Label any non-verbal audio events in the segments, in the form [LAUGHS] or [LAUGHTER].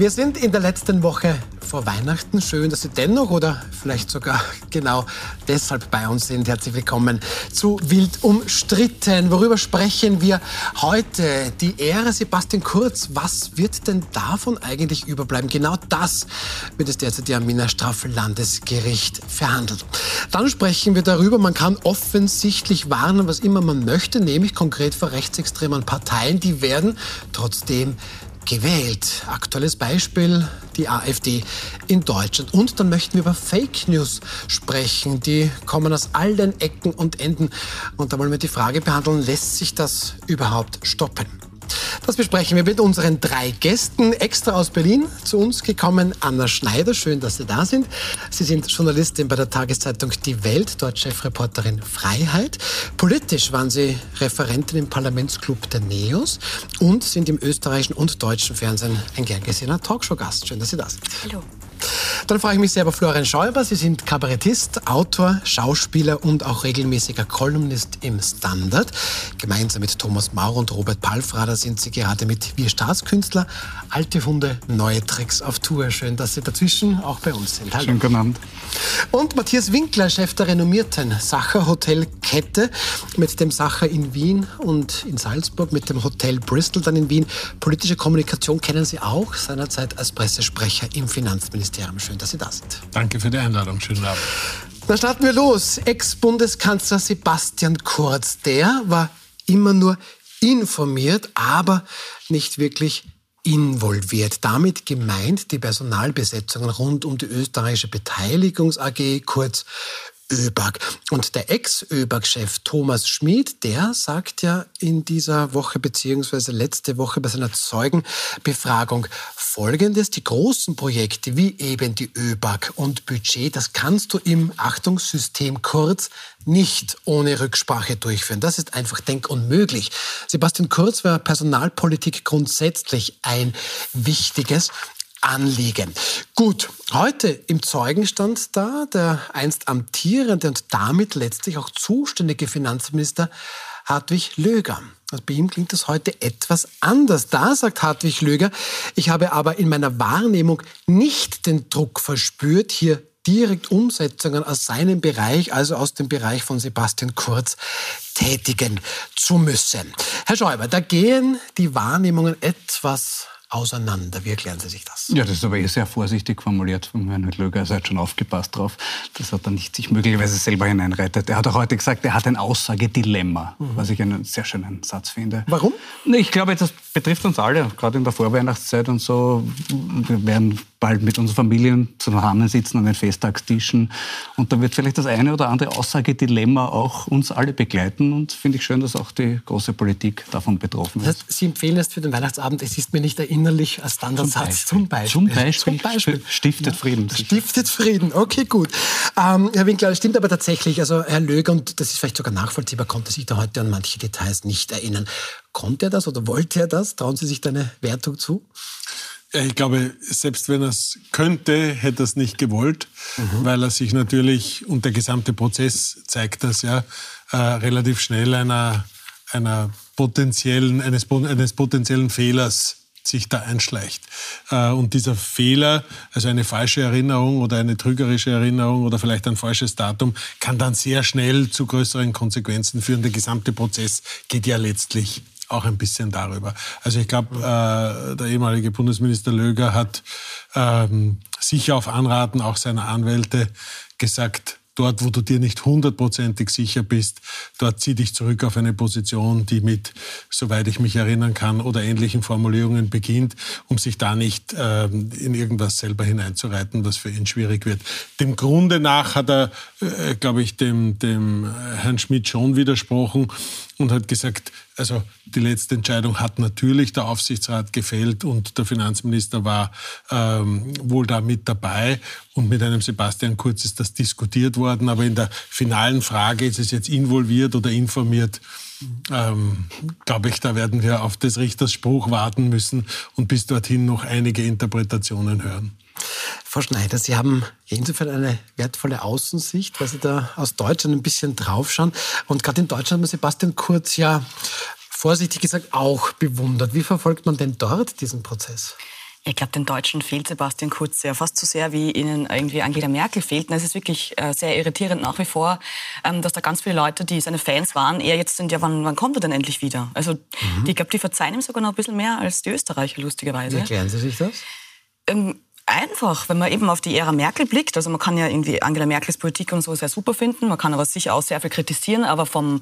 Wir sind in der letzten Woche vor Weihnachten. Schön, dass Sie dennoch oder vielleicht sogar [LAUGHS] genau deshalb bei uns sind. Herzlich willkommen zu Wild umstritten. Worüber sprechen wir heute? Die Ehre Sebastian Kurz. Was wird denn davon eigentlich überbleiben? Genau das wird es derzeit am Wiener Straflandesgericht verhandelt. Dann sprechen wir darüber, man kann offensichtlich warnen, was immer man möchte, nämlich konkret vor rechtsextremen Parteien. Die werden trotzdem gewählt. Aktuelles Beispiel, die AfD in Deutschland. Und dann möchten wir über Fake News sprechen. Die kommen aus allen Ecken und Enden. Und da wollen wir die Frage behandeln, lässt sich das überhaupt stoppen? Das besprechen wir mit unseren drei Gästen. Extra aus Berlin zu uns gekommen, Anna Schneider. Schön, dass Sie da sind. Sie sind Journalistin bei der Tageszeitung Die Welt, dort Chefreporterin Freiheit. Politisch waren Sie Referentin im Parlamentsclub der NEOS und sind im österreichischen und deutschen Fernsehen ein gern gesehener Talkshow-Gast. Schön, dass Sie da sind. Hallo. Dann freue ich mich sehr über Florian Schäuber. Sie sind Kabarettist, Autor, Schauspieler und auch regelmäßiger Kolumnist im Standard. Gemeinsam mit Thomas Maurer und Robert Palfrader sind Sie gerade mit Wir Staatskünstler, alte Hunde, neue Tricks auf Tour. Schön, dass Sie dazwischen auch bei uns sind. Hallo. Schönen guten Abend. Und Matthias Winkler, Chef der renommierten Sacher Hotelkette mit dem Sacher in Wien und in Salzburg, mit dem Hotel Bristol dann in Wien. Politische Kommunikation kennen Sie auch seinerzeit als Pressesprecher im Finanzministerium. Schön, dass Sie da sind. Danke für die Einladung. Schönen Abend. Dann starten wir los. Ex-Bundeskanzler Sebastian Kurz, der war immer nur informiert, aber nicht wirklich involviert. Damit gemeint die Personalbesetzungen rund um die österreichische Beteiligungs AG, kurz ÖBAG. Und der Ex-ÖBAG-Chef Thomas Schmid, der sagt ja in dieser Woche beziehungsweise letzte Woche bei seiner Zeugenbefragung Folgendes. Die großen Projekte wie eben die ÖBAG und Budget, das kannst du im Achtungssystem kurz nicht ohne Rücksprache durchführen. Das ist einfach denkunmöglich. Sebastian Kurz war Personalpolitik grundsätzlich ein wichtiges Anliegen. Gut, heute im Zeugenstand da der einst amtierende und damit letztlich auch zuständige Finanzminister Hartwig Löger. Also bei ihm klingt das heute etwas anders. Da sagt Hartwig Löger, ich habe aber in meiner Wahrnehmung nicht den Druck verspürt, hier direkt Umsetzungen aus seinem Bereich, also aus dem Bereich von Sebastian Kurz, tätigen zu müssen. Herr Schäuber, da gehen die Wahrnehmungen etwas auseinander. Wie erklären Sie sich das? Ja, das ist aber eh sehr vorsichtig formuliert von Herrn Löger. Also er hat schon aufgepasst drauf, dass er da nicht sich möglicherweise selber hineinreitet. Er hat auch heute gesagt, er hat ein Aussagedilemma, mhm. was ich einen sehr schönen Satz finde. Warum? Ich glaube, das betrifft uns alle, gerade in der Vorweihnachtszeit und so. Wir werden bald mit unseren Familien zusammensitzen an den Festtagstischen. Und da wird vielleicht das eine oder andere Aussagedilemma auch uns alle begleiten. Und finde ich schön, dass auch die große Politik davon betroffen ist. Das heißt, Sie empfehlen es für den Weihnachtsabend, es ist mir nicht erinnerlich als Standardsatz. Zum Beispiel. Zum Beispiel. Zum Beispiel. Stiftet Frieden. Ja, stiftet Frieden, okay, gut. Ähm, Herr Winkler, das stimmt aber tatsächlich. Also Herr Löger, und das ist vielleicht sogar nachvollziehbar, konnte sich da heute an manche Details nicht erinnern. Konnte er das oder wollte er das? Trauen Sie sich da eine Wertung zu? Ich glaube, selbst wenn er es könnte, hätte er es nicht gewollt, mhm. weil er sich natürlich, und der gesamte Prozess zeigt das ja, äh, relativ schnell einer, einer potenziellen, eines, eines potenziellen Fehlers sich da einschleicht. Äh, und dieser Fehler, also eine falsche Erinnerung oder eine trügerische Erinnerung oder vielleicht ein falsches Datum, kann dann sehr schnell zu größeren Konsequenzen führen. Der gesamte Prozess geht ja letztlich auch ein bisschen darüber. Also ich glaube, äh, der ehemalige Bundesminister Löger hat ähm, sicher auf Anraten auch seiner Anwälte gesagt, dort, wo du dir nicht hundertprozentig sicher bist, dort zieh dich zurück auf eine Position, die mit, soweit ich mich erinnern kann, oder ähnlichen Formulierungen beginnt, um sich da nicht ähm, in irgendwas selber hineinzureiten, was für ihn schwierig wird. Dem Grunde nach hat er, äh, glaube ich, dem, dem Herrn Schmidt schon widersprochen und hat gesagt, also die letzte Entscheidung hat natürlich der Aufsichtsrat gefällt und der Finanzminister war ähm, wohl da mit dabei. Und mit einem Sebastian Kurz ist das diskutiert worden. Aber in der finalen Frage, ist es jetzt involviert oder informiert, ähm, glaube ich, da werden wir auf des Richters Spruch warten müssen und bis dorthin noch einige Interpretationen hören. Frau Schneider, Sie haben insofern eine wertvolle Außensicht, weil Sie da aus Deutschland ein bisschen draufschauen. Und gerade in Deutschland hat man Sebastian Kurz ja vorsichtig gesagt auch bewundert. Wie verfolgt man denn dort diesen Prozess? Ich glaube, den Deutschen fehlt Sebastian Kurz sehr, fast so sehr, wie ihnen irgendwie Angela Merkel fehlt. Und es ist wirklich äh, sehr irritierend nach wie vor, ähm, dass da ganz viele Leute, die seine Fans waren, eher jetzt sind, ja, wann, wann kommt er denn endlich wieder? Also mhm. ich glaube, die verzeihen ihm sogar noch ein bisschen mehr als die Österreicher, lustigerweise. Wie erklären Sie sich das? Ähm, einfach, wenn man eben auf die Ära Merkel blickt. Also man kann ja irgendwie Angela Merkels Politik und so sehr super finden, man kann aber sicher auch sehr viel kritisieren, aber vom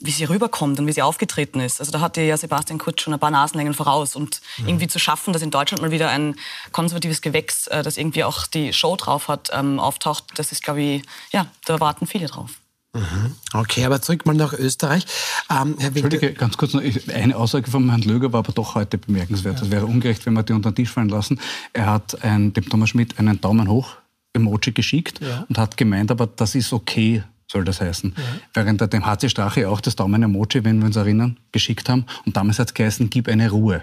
wie sie rüberkommt und wie sie aufgetreten ist. Also da hatte ja Sebastian Kurz schon ein paar Nasenlängen voraus. Und mhm. irgendwie zu schaffen, dass in Deutschland mal wieder ein konservatives Gewächs, äh, das irgendwie auch die Show drauf hat, ähm, auftaucht, das ist, glaube ich, ja, da warten viele drauf. Mhm. Okay, aber zurück mal nach Österreich. Ähm, Herr Entschuldige, ganz kurz noch, eine Aussage von Herrn Löger war aber doch heute bemerkenswert. Ja. Das wäre ungerecht, wenn wir die unter den Tisch fallen lassen. Er hat ein, dem Thomas Schmidt einen Daumen hoch Emoji geschickt ja. und hat gemeint, aber das ist okay, soll das heißen. Ja. Während er dem HC Strache auch das Daumen-Emoji, wenn wir uns erinnern, geschickt haben. Und damals hat es geheißen, gib eine Ruhe.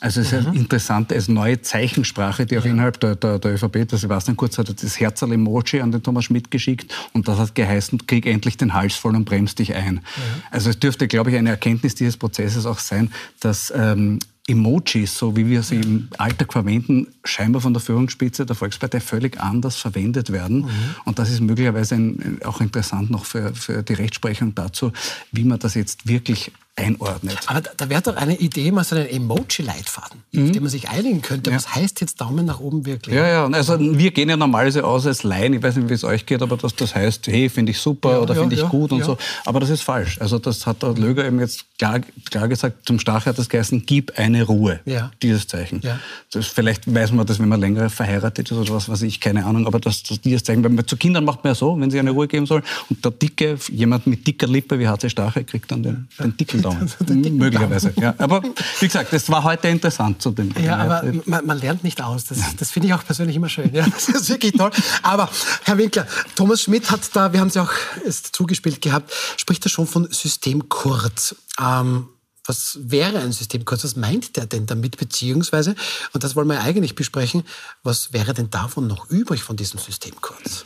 Also es ist mhm. interessant, es ist neue Zeichensprache, die auch ja. innerhalb der, der, der ÖVP, der Sebastian Kurz hat das Herzerl-Emoji an den Thomas Schmidt geschickt und das hat geheißen, krieg endlich den Hals voll und bremst dich ein. Ja. Also es dürfte, glaube ich, eine Erkenntnis dieses Prozesses auch sein, dass ähm, Emojis, so wie wir sie im Alltag verwenden, scheinbar von der Führungsspitze der Volkspartei völlig anders verwendet werden. Mhm. Und das ist möglicherweise ein, auch interessant noch für, für die Rechtsprechung dazu, wie man das jetzt wirklich einordnet. Aber da, da wäre doch eine Idee, mal so einen Emoji-Leitfaden, mhm. auf den man sich einigen könnte. Ja. Was heißt jetzt Daumen nach oben wirklich? Ja, ja, also wir gehen ja normalerweise aus als Laien, ich weiß nicht, wie es euch geht, aber dass das heißt, hey, finde ich super ja, oder ja, finde ich gut und so. Aber das ist falsch. Also das hat der Löger eben jetzt klar, klar gesagt, zum Stachel hat das geheißen, gib eine Ruhe, dieses Zeichen. Das, vielleicht weiß man das, wenn man länger verheiratet ist oder was weiß ich, keine Ahnung, aber das, das dieses Zeichen, weil man zu Kindern macht man ja so, wenn sie eine Ruhe geben soll und der Dicke, jemand mit dicker Lippe wie HC Stachel kriegt dann den, den Dickel [LAUGHS] Daumen. Möglicherweise, ja. Aber wie gesagt, das war heute interessant zu dem. Ja, aber man, man lernt nicht aus. Das, das finde ich auch persönlich immer schön. Ja, [LAUGHS] das ist wirklich toll. Aber Herr Winkler, Thomas Schmidt hat da, wir haben es ja auch erst zugespielt gehabt, spricht er schon von Systemkurz. Ähm, was wäre ein Systemkurz? Was meint der denn damit? Beziehungsweise, und das wollen wir eigentlich besprechen, was wäre denn davon noch übrig von diesem Systemkurz?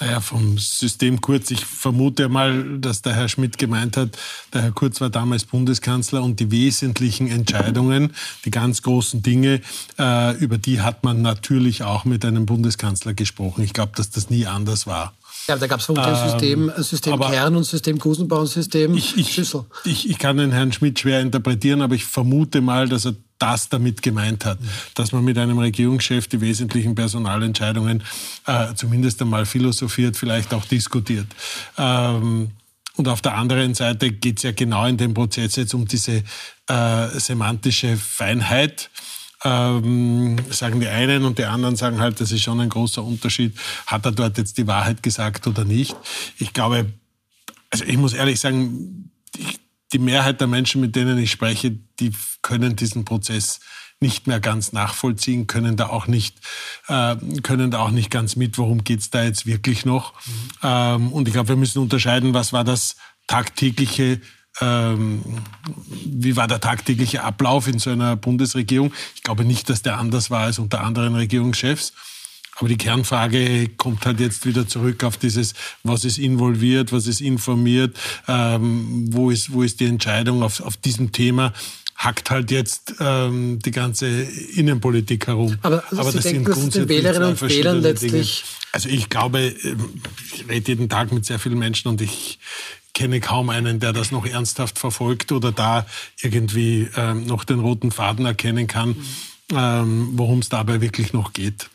Naja, vom System Kurz. Ich vermute mal, dass der Herr Schmidt gemeint hat, der Herr Kurz war damals Bundeskanzler und die wesentlichen Entscheidungen, die ganz großen Dinge, äh, über die hat man natürlich auch mit einem Bundeskanzler gesprochen. Ich glaube, dass das nie anders war. Ja, da gab es vermutlich ein System, ähm, System Kern und System Gusenbau und System ich, ich, Schüssel. Ich, ich kann den Herrn Schmidt schwer interpretieren, aber ich vermute mal, dass er das damit gemeint hat, dass man mit einem Regierungschef die wesentlichen Personalentscheidungen äh, zumindest einmal philosophiert, vielleicht auch diskutiert. Ähm, und auf der anderen Seite geht es ja genau in dem Prozess jetzt um diese äh, semantische Feinheit. Ähm, sagen die einen und die anderen sagen halt, das ist schon ein großer Unterschied. Hat er dort jetzt die Wahrheit gesagt oder nicht? Ich glaube, also ich muss ehrlich sagen, ich, die Mehrheit der Menschen, mit denen ich spreche, die können diesen Prozess nicht mehr ganz nachvollziehen, können da auch nicht, äh, können da auch nicht ganz mit, worum geht's da jetzt wirklich noch. Mhm. Ähm, und ich glaube, wir müssen unterscheiden, was war das tagtägliche wie war der tagtägliche Ablauf in so einer Bundesregierung? Ich glaube nicht, dass der anders war als unter anderen Regierungschefs. Aber die Kernfrage kommt halt jetzt wieder zurück auf dieses, was ist involviert, was ist informiert, ähm, wo, ist, wo ist die Entscheidung auf, auf diesem Thema hackt halt jetzt ähm, die ganze Innenpolitik herum. Aber, also Aber das denken, sind grundsätzlich den Wählerinnen und Wählern letztlich. Dinge. Also ich glaube, ähm, ich rede jeden Tag mit sehr vielen Menschen und ich kenne kaum einen, der das noch ernsthaft verfolgt oder da irgendwie ähm, noch den roten Faden erkennen kann, ähm, worum es dabei wirklich noch geht.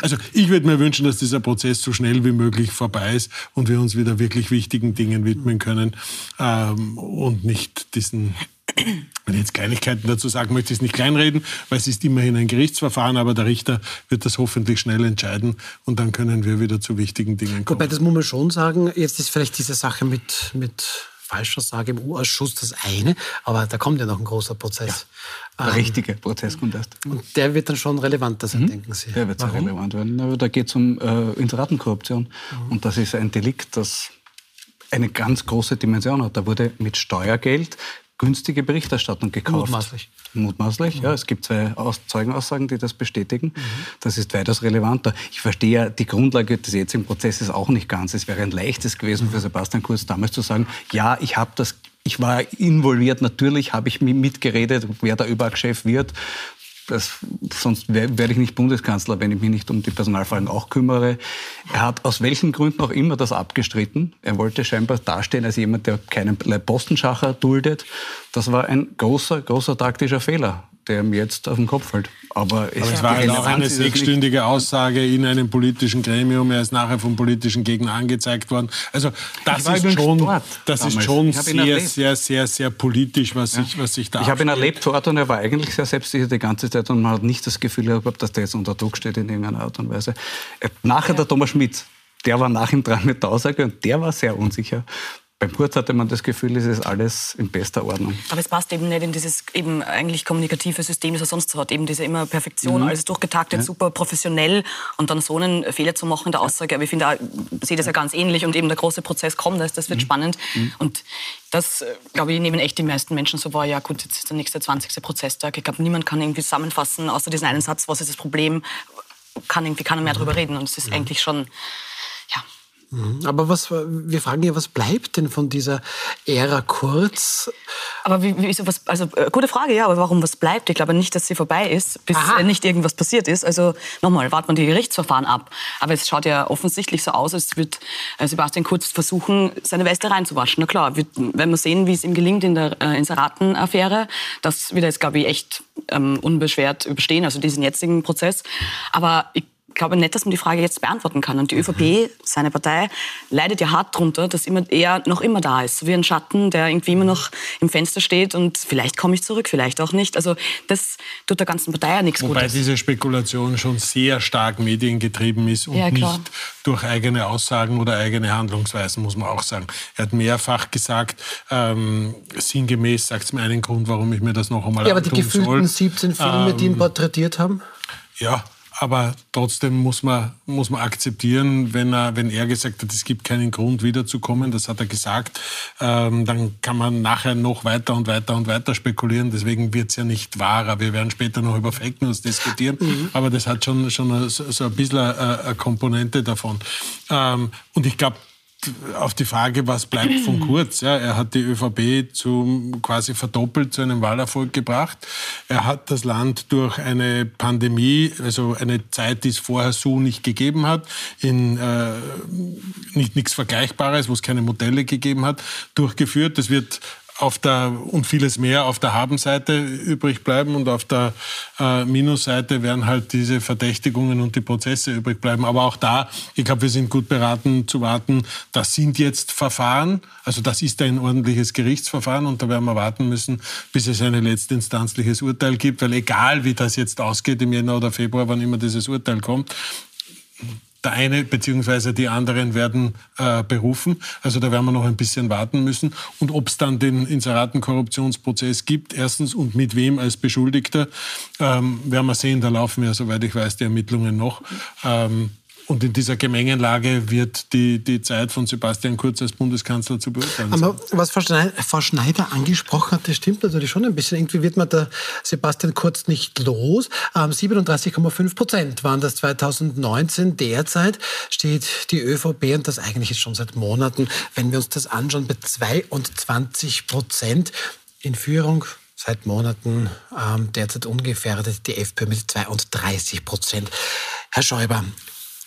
Also ich würde mir wünschen, dass dieser Prozess so schnell wie möglich vorbei ist und wir uns wieder wirklich wichtigen Dingen widmen können ähm, und nicht diesen wenn ich jetzt Kleinigkeiten dazu sagen möchte, ich es nicht kleinreden, weil es ist immerhin ein Gerichtsverfahren, aber der Richter wird das hoffentlich schnell entscheiden und dann können wir wieder zu wichtigen Dingen kommen. Wobei, das muss man schon sagen, jetzt ist vielleicht diese Sache mit, mit Falschaussage im U-Ausschuss das eine, aber da kommt ja noch ein großer Prozess. Ja, der ähm, richtige Prozess kommt erst. Und der wird dann schon relevanter sein, mhm. denken Sie? Der wird sehr relevant werden. Aber da geht es um äh, Inseratenkorruption mhm. und das ist ein Delikt, das eine ganz große Dimension hat. Da wurde mit Steuergeld günstige Berichterstattung gekauft. Mutmaßlich. Mutmaßlich, mhm. ja. Es gibt zwei Zeugenaussagen, die das bestätigen. Mhm. Das ist weitaus relevanter. Ich verstehe ja die Grundlage des jetzigen Prozesses auch nicht ganz. Es wäre ein leichtes gewesen für Sebastian Kurz damals zu sagen, ja, ich habe das ich war involviert, natürlich habe ich mitgeredet, wer da Überchef wird das, sonst werde ich nicht Bundeskanzler, wenn ich mich nicht um die Personalfragen auch kümmere. Er hat aus welchen Gründen auch immer das abgestritten. Er wollte scheinbar dastehen als jemand, der keinen Postenschacher duldet. Das war ein großer, großer taktischer Fehler der ihm jetzt auf den Kopf fällt. Aber es, Aber es war halt auch eine sechsstündige Aussage in einem politischen Gremium. Er ist nachher vom politischen Gegner angezeigt worden. Also das ist schon, das ist schon sehr, sehr, sehr, sehr politisch, was ja. sich, was sich da. Ich habe ihn erlebt dort und er war eigentlich sehr selbstsicher die ganze Zeit und man hat nicht das Gefühl gehabt, dass der jetzt unter Druck steht in irgendeiner Art und Weise. Nachher ja. der Thomas Schmidt, der war nach ihm dran mit der Aussage und der war sehr unsicher. Beim Kurz hatte man das Gefühl, es ist alles in bester Ordnung. Aber es passt eben nicht in dieses eben eigentlich kommunikative System, das er sonst so hat. Eben diese immer Perfektion, mhm. alles durchgetaktet, ja. super professionell und dann so einen Fehler zu machen in der Aussage. Aber ich finde, ich sehe das ja ganz ähnlich und eben der große Prozess kommt, das, das wird mhm. spannend. Mhm. Und das, äh, glaube ich, nehmen echt die meisten Menschen so wahr. Ja gut, jetzt ist der nächste 20. Prozesstag. Ich glaube, niemand kann irgendwie zusammenfassen, außer diesen einen Satz, was ist das Problem, kann irgendwie keiner mehr darüber reden. Und es ist eigentlich schon, ja, Mhm. Aber was, wir fragen ja, was bleibt denn von dieser Ära Kurz? Aber wie, wieso was, also äh, gute Frage, ja, aber warum was bleibt? Ich glaube nicht, dass sie vorbei ist, bis Aha. nicht irgendwas passiert ist. Also nochmal, warten wir die Gerichtsverfahren ab. Aber es schaut ja offensichtlich so aus, als wird äh, Sebastian Kurz versuchen, seine Weste reinzuwaschen. Na klar, wird, wenn wir sehen, wie es ihm gelingt in der äh, Inseraten-Affäre, das wird er jetzt, glaube ich, echt ähm, unbeschwert überstehen, also diesen jetzigen Prozess. Aber ich glaube nicht, dass man die Frage jetzt beantworten kann. Und die ÖVP, mhm. seine Partei, leidet ja hart darunter, dass immer er noch immer da ist. So wie ein Schatten, der irgendwie immer noch im Fenster steht und vielleicht komme ich zurück, vielleicht auch nicht. Also das tut der ganzen Partei ja nichts Wobei Gutes. Wobei diese Spekulation schon sehr stark mediengetrieben ist und ja, nicht durch eigene Aussagen oder eigene Handlungsweisen, muss man auch sagen. Er hat mehrfach gesagt, ähm, sinngemäß sagt es mir einen Grund, warum ich mir das noch einmal Ja, aber die gefühlten soll. 17 Filme, ähm, die ihn ähm, porträtiert haben? Ja, aber trotzdem muss man, muss man akzeptieren, wenn er, wenn er gesagt hat, es gibt keinen Grund wiederzukommen, das hat er gesagt, ähm, dann kann man nachher noch weiter und weiter und weiter spekulieren. Deswegen wird es ja nicht wahrer. Wir werden später noch über Fake News diskutieren, mhm. aber das hat schon, schon so, ein bisschen eine, eine Komponente davon. Ähm, und ich glaube, auf die Frage, was bleibt von Kurz. Ja, er hat die ÖVP zum, quasi verdoppelt zu einem Wahlerfolg gebracht. Er hat das Land durch eine Pandemie, also eine Zeit, die es vorher so nicht gegeben hat, in äh, nicht nichts Vergleichbares, wo es keine Modelle gegeben hat, durchgeführt. Das wird auf der, und vieles mehr auf der Habenseite übrig bleiben und auf der äh, Minusseite werden halt diese Verdächtigungen und die Prozesse übrig bleiben. Aber auch da, ich glaube, wir sind gut beraten zu warten. Das sind jetzt Verfahren, also das ist ein ordentliches Gerichtsverfahren und da werden wir warten müssen, bis es ein letztinstanzliches Urteil gibt, weil egal wie das jetzt ausgeht im Jänner oder Februar, wann immer dieses Urteil kommt, der eine bzw. die anderen werden äh, berufen. Also da werden wir noch ein bisschen warten müssen. Und ob es dann den Inseratenkorruptionsprozess gibt, erstens und mit wem als Beschuldigter, ähm, werden wir sehen. Da laufen ja, soweit ich weiß, die Ermittlungen noch. Ähm, und in dieser Gemengenlage wird die, die Zeit von Sebastian Kurz als Bundeskanzler zu beurteilen. Aber was Frau Schneider angesprochen hat, das stimmt natürlich schon ein bisschen. Irgendwie wird man der Sebastian Kurz nicht los. 37,5 Prozent waren das 2019. Derzeit steht die ÖVP, und das eigentlich ist schon seit Monaten, wenn wir uns das anschauen, bei 22 Prozent in Führung seit Monaten ähm, derzeit ungefährdet die FPÖ mit 32 Prozent. Herr Schäuber,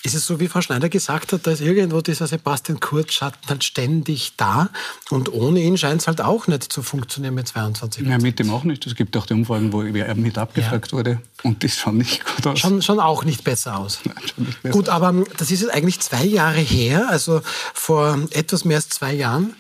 ist es so, wie Frau Schneider gesagt hat, da ist irgendwo dieser Sebastian Kurz-Schatten halt ständig da und ohne ihn scheint es halt auch nicht zu funktionieren mit 22 Ja, mit dem auch nicht. Es gibt auch die Umfragen, wo er mit abgefragt ja. wurde und das schaut nicht gut aus. Schon, schon auch nicht besser aus. Nein, schon nicht besser. Gut, aber ähm, das ist jetzt eigentlich zwei Jahre her, also vor etwas mehr als zwei Jahren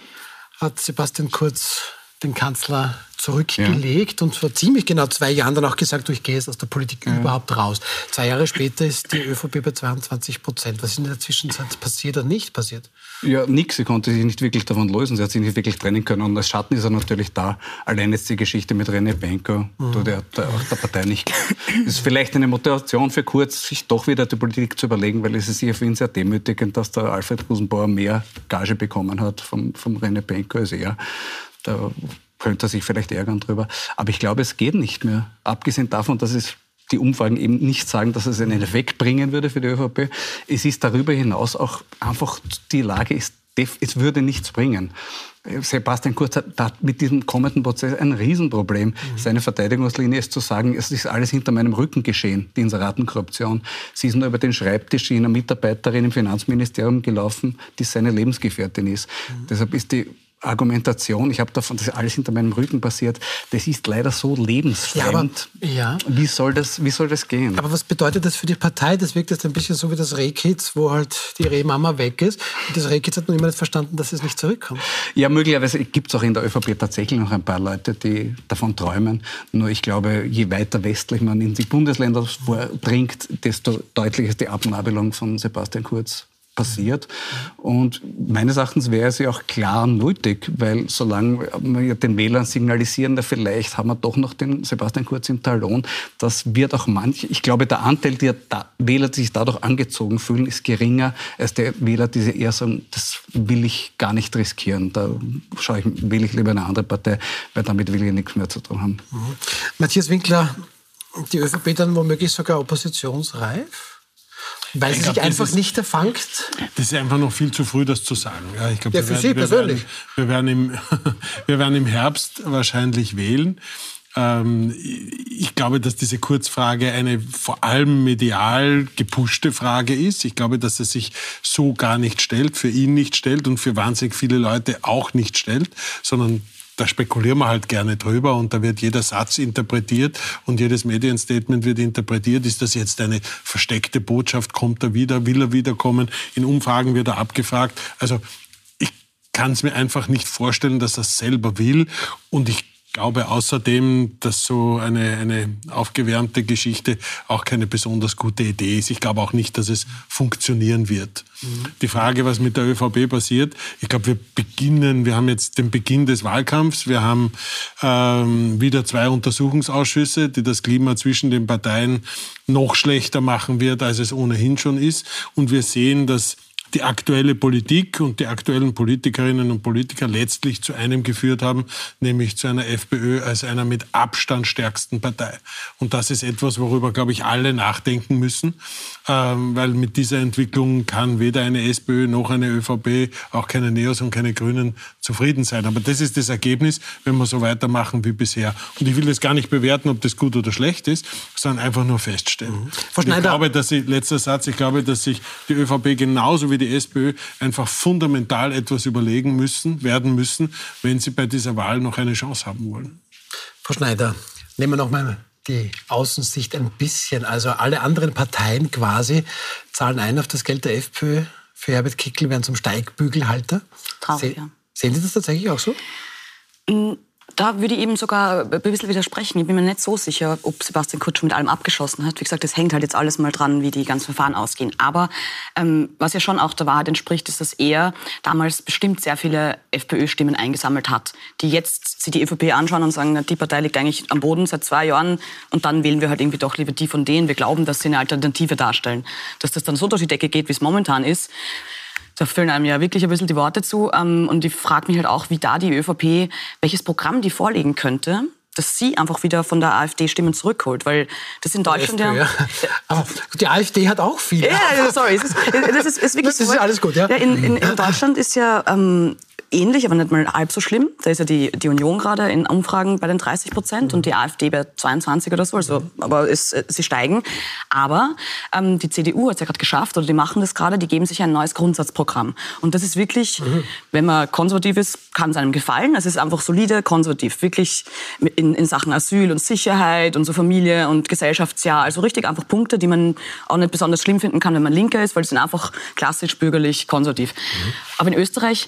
hat Sebastian Kurz den Kanzler zurückgelegt ja. und vor ziemlich genau zwei Jahren dann auch gesagt, du, ich gehe jetzt aus der Politik ja. überhaupt raus. Zwei Jahre später ist die ÖVP bei 22 Prozent. Was ist in der Zwischenzeit passiert oder nicht passiert? Ja, nichts. Sie konnte sich nicht wirklich davon lösen. Sie hat sich nicht wirklich trennen können. Und als Schatten ist er natürlich da. Allein jetzt die Geschichte mit René Benko, mhm. tut er der, der Partei nicht. Das ist vielleicht eine Motivation für Kurz, sich doch wieder die Politik zu überlegen, weil es ist sicher für ihn sehr demütigend, dass der Alfred Rosenbauer mehr Gage bekommen hat vom, vom René Benko als er. Da könnte er sich vielleicht ärgern drüber. Aber ich glaube, es geht nicht mehr. Abgesehen davon, dass es die Umfragen eben nicht sagen, dass es einen Effekt bringen würde für die ÖVP. Es ist darüber hinaus auch einfach, die Lage ist es würde nichts bringen. Sebastian Kurz hat mit diesem kommenden Prozess ein Riesenproblem. Mhm. Seine Verteidigungslinie ist zu sagen, es ist alles hinter meinem Rücken geschehen, die Inseratenkorruption. Sie ist nur über den Schreibtisch einer Mitarbeiterin im Finanzministerium gelaufen, die seine Lebensgefährtin ist. Mhm. Deshalb ist die Argumentation, ich habe davon, das ist alles hinter meinem Rücken passiert, das ist leider so lebensfremd. Ja, aber, ja. Wie, soll das, wie soll das gehen? Aber was bedeutet das für die Partei? Das wirkt jetzt ein bisschen so wie das Rehkitz, wo halt die Rehmama weg ist. Und das Rehkitz hat noch immer nicht verstanden, dass es nicht zurückkommt. Ja, möglicherweise gibt es auch in der ÖVP tatsächlich noch ein paar Leute, die davon träumen. Nur ich glaube, je weiter westlich man in die Bundesländer vordringt, desto deutlicher ist die Abnabelung von Sebastian Kurz passiert. Und meines Erachtens wäre es ja auch klar nötig, weil solange wir den Wählern signalisieren, da vielleicht haben wir doch noch den Sebastian Kurz im Talon, das wird auch manche, ich glaube, der Anteil der Wähler, die sich dadurch angezogen fühlen, ist geringer als der Wähler, die eher sagen, das will ich gar nicht riskieren. Da schaue ich, wähle ich lieber eine andere Partei, weil damit will ich nichts mehr zu tun haben. Mhm. Matthias Winkler, die ÖVP dann womöglich sogar oppositionsreif? Weil sie sich einfach ist, nicht erfangt? Das ist einfach noch viel zu früh, das zu sagen. Ja, ich glaub, ja für werden, Sie persönlich. Wir werden, wir, werden im, [LAUGHS] wir werden im Herbst wahrscheinlich wählen. Ähm, ich glaube, dass diese Kurzfrage eine vor allem medial gepushte Frage ist. Ich glaube, dass er sich so gar nicht stellt, für ihn nicht stellt und für wahnsinnig viele Leute auch nicht stellt, sondern da spekulieren wir halt gerne drüber und da wird jeder Satz interpretiert und jedes Medienstatement wird interpretiert. Ist das jetzt eine versteckte Botschaft? Kommt er wieder? Will er wiederkommen? In Umfragen wird er abgefragt. Also ich kann es mir einfach nicht vorstellen, dass er es selber will und ich glaube außerdem, dass so eine, eine aufgewärmte Geschichte auch keine besonders gute Idee ist. Ich glaube auch nicht, dass es funktionieren wird. Die Frage, was mit der ÖVP passiert, ich glaube, wir beginnen, wir haben jetzt den Beginn des Wahlkampfs, wir haben ähm, wieder zwei Untersuchungsausschüsse, die das Klima zwischen den Parteien noch schlechter machen wird, als es ohnehin schon ist. Und wir sehen, dass die aktuelle Politik und die aktuellen Politikerinnen und Politiker letztlich zu einem geführt haben, nämlich zu einer FPÖ als einer mit Abstand stärksten Partei. Und das ist etwas, worüber, glaube ich, alle nachdenken müssen, weil mit dieser Entwicklung kann weder eine SPÖ noch eine ÖVP, auch keine Neos und keine Grünen zufrieden sein. Aber das ist das Ergebnis, wenn wir so weitermachen wie bisher. Und ich will das gar nicht bewerten, ob das gut oder schlecht ist, sondern einfach nur feststellen. Mhm. ich glaube, dass sie, letzter Satz, ich glaube, dass sich die ÖVP genauso wie die SPÖ einfach fundamental etwas überlegen müssen, werden müssen, wenn sie bei dieser Wahl noch eine Chance haben wollen. Frau Schneider, nehmen wir noch mal die Außensicht ein bisschen. Also alle anderen Parteien quasi zahlen ein auf das Geld der FPÖ. Für Herbert Kickl werden zum Steigbügelhalter. Traurig, Se ja. Sehen Sie das tatsächlich auch so? Da würde ich eben sogar ein bisschen widersprechen. Ich bin mir nicht so sicher, ob Sebastian Kurz mit allem abgeschossen hat. Wie gesagt, das hängt halt jetzt alles mal dran, wie die ganzen Verfahren ausgehen. Aber ähm, was ja schon auch der Wahrheit entspricht, ist, dass er damals bestimmt sehr viele FPÖ-Stimmen eingesammelt hat, die jetzt sich die ÖVP anschauen und sagen, na, die Partei liegt eigentlich am Boden seit zwei Jahren und dann wählen wir halt irgendwie doch lieber die von denen. Wir glauben, dass sie eine Alternative darstellen. Dass das dann so durch die Decke geht, wie es momentan ist, da füllen einem ja wirklich ein bisschen die Worte zu. Ähm, und ich frage mich halt auch, wie da die ÖVP, welches Programm die vorlegen könnte, dass sie einfach wieder von der AfD Stimmen zurückholt, weil das in Deutschland ja, ja. Aber die AfD hat auch viele. Ja, ja sorry, es ist, das ist, ist wirklich das ist alles gut, ja. ja in, in, in Deutschland ist ja ähm, ähnlich, aber nicht mal halb so schlimm. Da ist ja die, die Union gerade in Umfragen bei den 30 Prozent und die AfD bei 22 oder so. Also, aber es, sie steigen. Aber ähm, die CDU hat es ja gerade geschafft, oder die machen das gerade, die geben sich ein neues Grundsatzprogramm. Und das ist wirklich, mhm. wenn man konservativ ist, kann es einem gefallen. Es ist einfach solide, konservativ. Wirklich in, in Sachen Asyl und Sicherheit und so Familie und Gesellschaftsjahr. Also richtig einfach Punkte, die man auch nicht besonders schlimm finden kann, wenn man Linker ist, weil sie sind einfach klassisch bürgerlich konservativ. Mhm. Aber in Österreich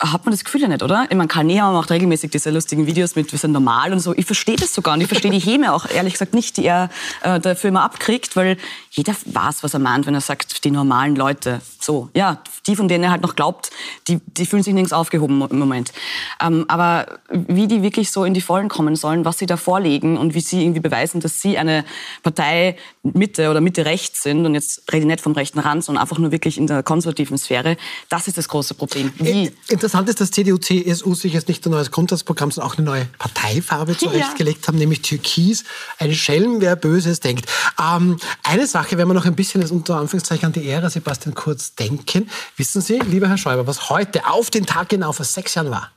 hat man das Gefühl ja nicht, oder? Ich meine, Karl Nehammer macht regelmäßig diese lustigen Videos mit, wir sind normal und so. Ich verstehe das sogar und ich verstehe die Häme auch ehrlich gesagt nicht, die er äh, dafür immer abkriegt, weil jeder weiß, was er meint, wenn er sagt, die normalen Leute. So, ja, die, von denen er halt noch glaubt, die, die fühlen sich nirgends aufgehoben im Moment. Ähm, aber wie die wirklich so in die Vollen kommen sollen, was sie da vorlegen und wie sie irgendwie beweisen, dass sie eine Partei Mitte oder Mitte rechts sind und jetzt rede ich nicht vom rechten Rand, sondern einfach nur wirklich in der konservativen Sphäre, das ist das große Problem. Wie? Interessant ist, dass CDU, CSU sich jetzt nicht nur neues Grundsatzprogramm, sondern auch eine neue Parteifarbe [LAUGHS] zurechtgelegt ja. haben, nämlich Türkis. Ein Schelm, wer Böses denkt. Ähm, eine Sache, wenn wir noch ein bisschen das unter Anführungszeichen an die Ära Sebastian Kurz denken. Wissen Sie, lieber Herr Schäuber, was heute auf den Tag genau vor sechs Jahren war?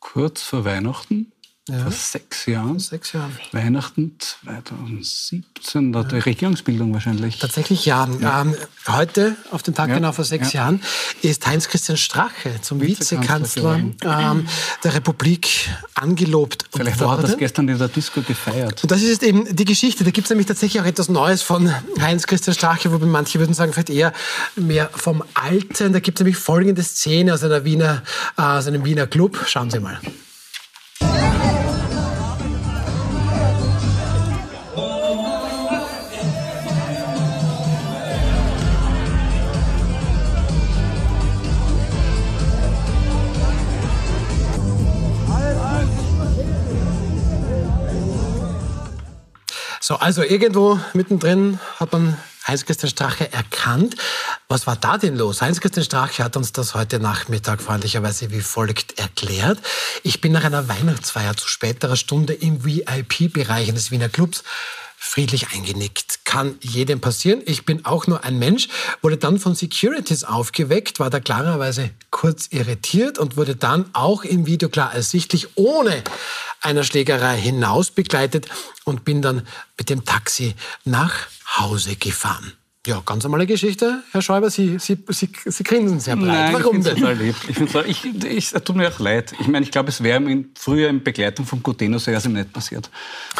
Kurz vor Weihnachten? Ja. Vor sechs Jahren. Sechs Jahren. Weihnachten 2017, ja. die Regierungsbildung wahrscheinlich. Tatsächlich ja. ja. Ähm, heute, auf den Tag ja. genau vor sechs Jahren, ist Heinz-Christian Strache zum Vizekanzler ähm, der Republik angelobt Vielleicht worden. hat er das gestern in der Disco gefeiert. Und das ist eben die Geschichte. Da gibt es nämlich tatsächlich auch etwas Neues von Heinz-Christian Strache, wobei manche würden sagen, vielleicht eher mehr vom Alten. Da gibt es nämlich folgende Szene aus, einer Wiener, äh, aus einem Wiener Club. Schauen Sie mal. Also irgendwo mittendrin hat man Heinz-Christian Strache erkannt. Was war da denn los? Heinz-Christian Strache hat uns das heute Nachmittag freundlicherweise wie folgt erklärt. Ich bin nach einer Weihnachtsfeier zu späterer Stunde im VIP-Bereich eines Wiener Clubs friedlich eingenickt. Kann jedem passieren. Ich bin auch nur ein Mensch. Wurde dann von Securities aufgeweckt, war da klarerweise kurz irritiert und wurde dann auch im Video klar ersichtlich ohne einer Schlägerei hinaus begleitet und bin dann mit dem Taxi nach Hause gefahren. Ja, ganz normale Geschichte. Herr Schäuber, Sie, Sie, Sie, Sie grinsen sehr breit. Nein, Warum ich denn? Total lieb. Ich finde es ich, ich, tut mir auch leid. Ich meine, ich glaube, es wäre früher in Begleitung von sehr, sehr nicht passiert,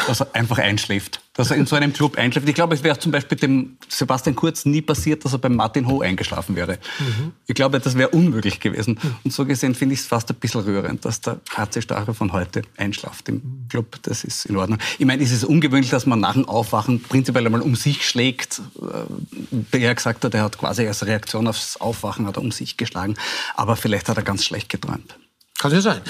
dass er einfach einschläft dass er in so einem Club einschläft. Ich glaube, es wäre zum Beispiel dem Sebastian Kurz nie passiert, dass er beim Martin Ho eingeschlafen wäre. Mhm. Ich glaube, das wäre unmöglich gewesen. Mhm. Und so gesehen finde ich es fast ein bisschen rührend, dass der HC Stache von heute einschlaft im. Club. Das ist in Ordnung. Ich meine, es ist ungewöhnlich, dass man nach dem Aufwachen prinzipiell einmal um sich schlägt. Wie äh, er gesagt hat, er hat quasi als Reaktion aufs Aufwachen hat er um sich geschlagen. Aber vielleicht hat er ganz schlecht geträumt. Kann ja sein.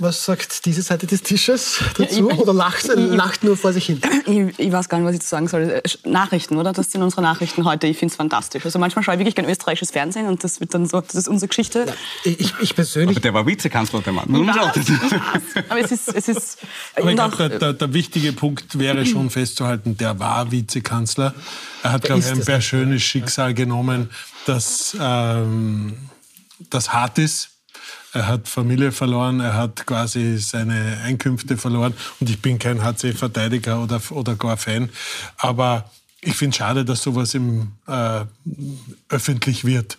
Was sagt diese Seite des Tisches dazu? Ja, ich, oder lacht, ich, lacht nur vor sich hin? Ich, ich, weiß gar nicht, was ich zu sagen soll. Äh, Nachrichten, oder? Das sind unsere Nachrichten heute. Ich finde es fantastisch. Also manchmal schaue ich wirklich gerne österreichisches Fernsehen und das wird dann so, das ist unsere Geschichte. Ja, ich, ich persönlich... Aber der war Vizekanzler, der Mann. Aber es ist... Es ist Aber ich glaube, der, der, der, wichtige Punkt wäre schon festzuhalten, der war Vizekanzler. Er hat, glaube ich, ein sehr schönes Schicksal genommen, das, ähm, das hart ist er hat Familie verloren, er hat quasi seine Einkünfte verloren. Und ich bin kein HC-Verteidiger oder, oder gar Fan. Aber ich finde es schade, dass sowas im, äh, öffentlich wird.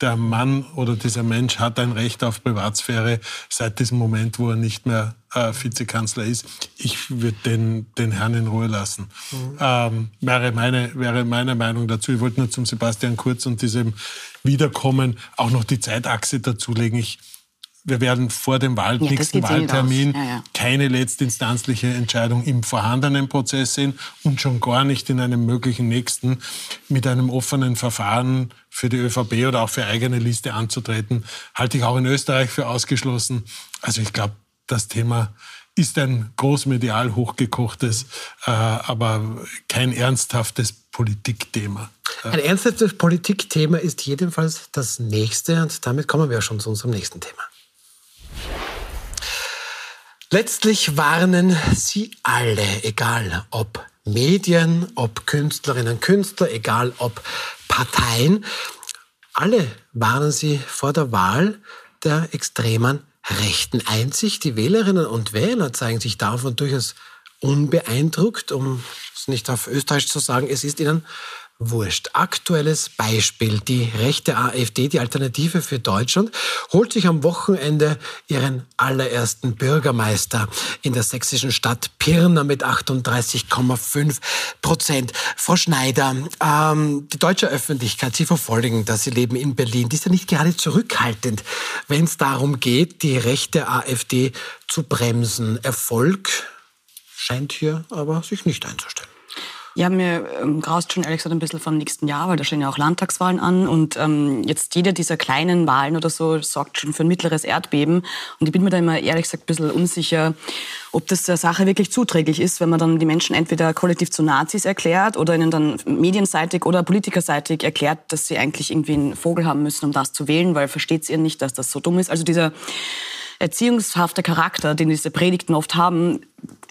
Der Mann oder dieser Mensch hat ein Recht auf Privatsphäre seit diesem Moment, wo er nicht mehr äh, Vizekanzler ist. Ich würde den, den Herrn in Ruhe lassen. Mhm. Ähm, wäre, meine, wäre meine Meinung dazu. Ich wollte nur zum Sebastian Kurz und diesem Wiederkommen auch noch die Zeitachse dazulegen. Ich wir werden vor dem Wahl, ja, nächsten Wahltermin ja, ja. keine letztinstanzliche Entscheidung im vorhandenen Prozess sehen und schon gar nicht in einem möglichen nächsten mit einem offenen Verfahren für die ÖVP oder auch für eigene Liste anzutreten, halte ich auch in Österreich für ausgeschlossen. Also ich glaube, das Thema ist ein großmedial hochgekochtes, äh, aber kein ernsthaftes Politikthema. Ein ernsthaftes Politikthema ist jedenfalls das nächste und damit kommen wir schon zu unserem nächsten Thema. Letztlich warnen sie alle, egal ob Medien, ob Künstlerinnen und Künstler, egal ob Parteien, alle warnen sie vor der Wahl der extremen Rechten. Einzig die Wählerinnen und Wähler zeigen sich davon durchaus unbeeindruckt, um es nicht auf Österreich zu sagen, es ist ihnen wurscht. Aktuelles Beispiel. Die rechte AfD, die Alternative für Deutschland, holt sich am Wochenende ihren allerersten Bürgermeister in der sächsischen Stadt Pirna mit 38,5 Prozent. Frau Schneider, ähm, die deutsche Öffentlichkeit, Sie verfolgen das, Sie leben in Berlin, die ist ja nicht gerade zurückhaltend, wenn es darum geht, die rechte AfD zu bremsen. Erfolg scheint hier aber sich nicht einzustellen. Ja, mir ähm, graust schon ehrlich gesagt ein bisschen vom nächsten Jahr, weil da stehen ja auch Landtagswahlen an und ähm, jetzt jede dieser kleinen Wahlen oder so sorgt schon für ein mittleres Erdbeben und ich bin mir da immer ehrlich gesagt ein bisschen unsicher, ob das der Sache wirklich zuträglich ist, wenn man dann die Menschen entweder kollektiv zu Nazis erklärt oder ihnen dann medienseitig oder politikerseitig erklärt, dass sie eigentlich irgendwie einen Vogel haben müssen, um das zu wählen, weil versteht ihr nicht, dass das so dumm ist. Also dieser erziehungshafte Charakter, den diese Predigten oft haben,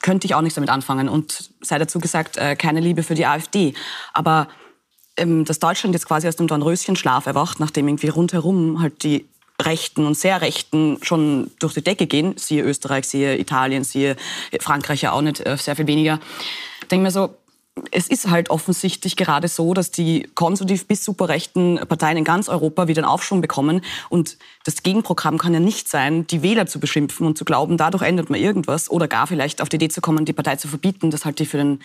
könnte ich auch nichts damit anfangen. Und sei dazu gesagt, äh, keine Liebe für die AfD. Aber ähm, dass Deutschland jetzt quasi aus dem Dornröschenschlaf erwacht, nachdem irgendwie rundherum halt die Rechten und sehr Rechten schon durch die Decke gehen, siehe Österreich, siehe Italien, siehe Frankreich ja auch nicht, äh, sehr viel weniger, denke mir so, es ist halt offensichtlich gerade so, dass die konservativ bis superrechten Parteien in ganz Europa wieder einen Aufschwung bekommen. Und das Gegenprogramm kann ja nicht sein, die Wähler zu beschimpfen und zu glauben, dadurch ändert man irgendwas. Oder gar vielleicht auf die Idee zu kommen, die Partei zu verbieten. Das halte ich für den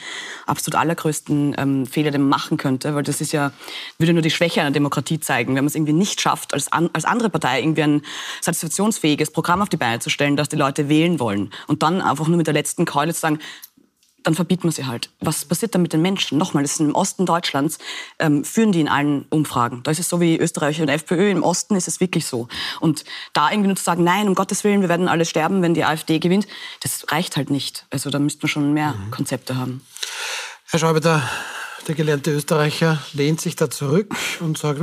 absolut allergrößten ähm, Fehler, den man machen könnte. Weil das ist ja, würde nur die Schwäche einer Demokratie zeigen. Wenn man es irgendwie nicht schafft, als, an, als andere Partei irgendwie ein satisfaktionsfähiges Programm auf die Beine zu stellen, dass die Leute wählen wollen. Und dann einfach nur mit der letzten Keule zu sagen, dann verbietet man sie halt. Was passiert dann mit den Menschen? Nochmal, das ist im Osten Deutschlands, ähm, führen die in allen Umfragen. Da ist es so wie Österreich und FPÖ, im Osten ist es wirklich so. Und da irgendwie nur zu sagen, nein, um Gottes Willen, wir werden alle sterben, wenn die AfD gewinnt, das reicht halt nicht. Also da müsste man schon mehr mhm. Konzepte haben. Herr Schäuble, der, der gelernte Österreicher lehnt sich da zurück und sagt,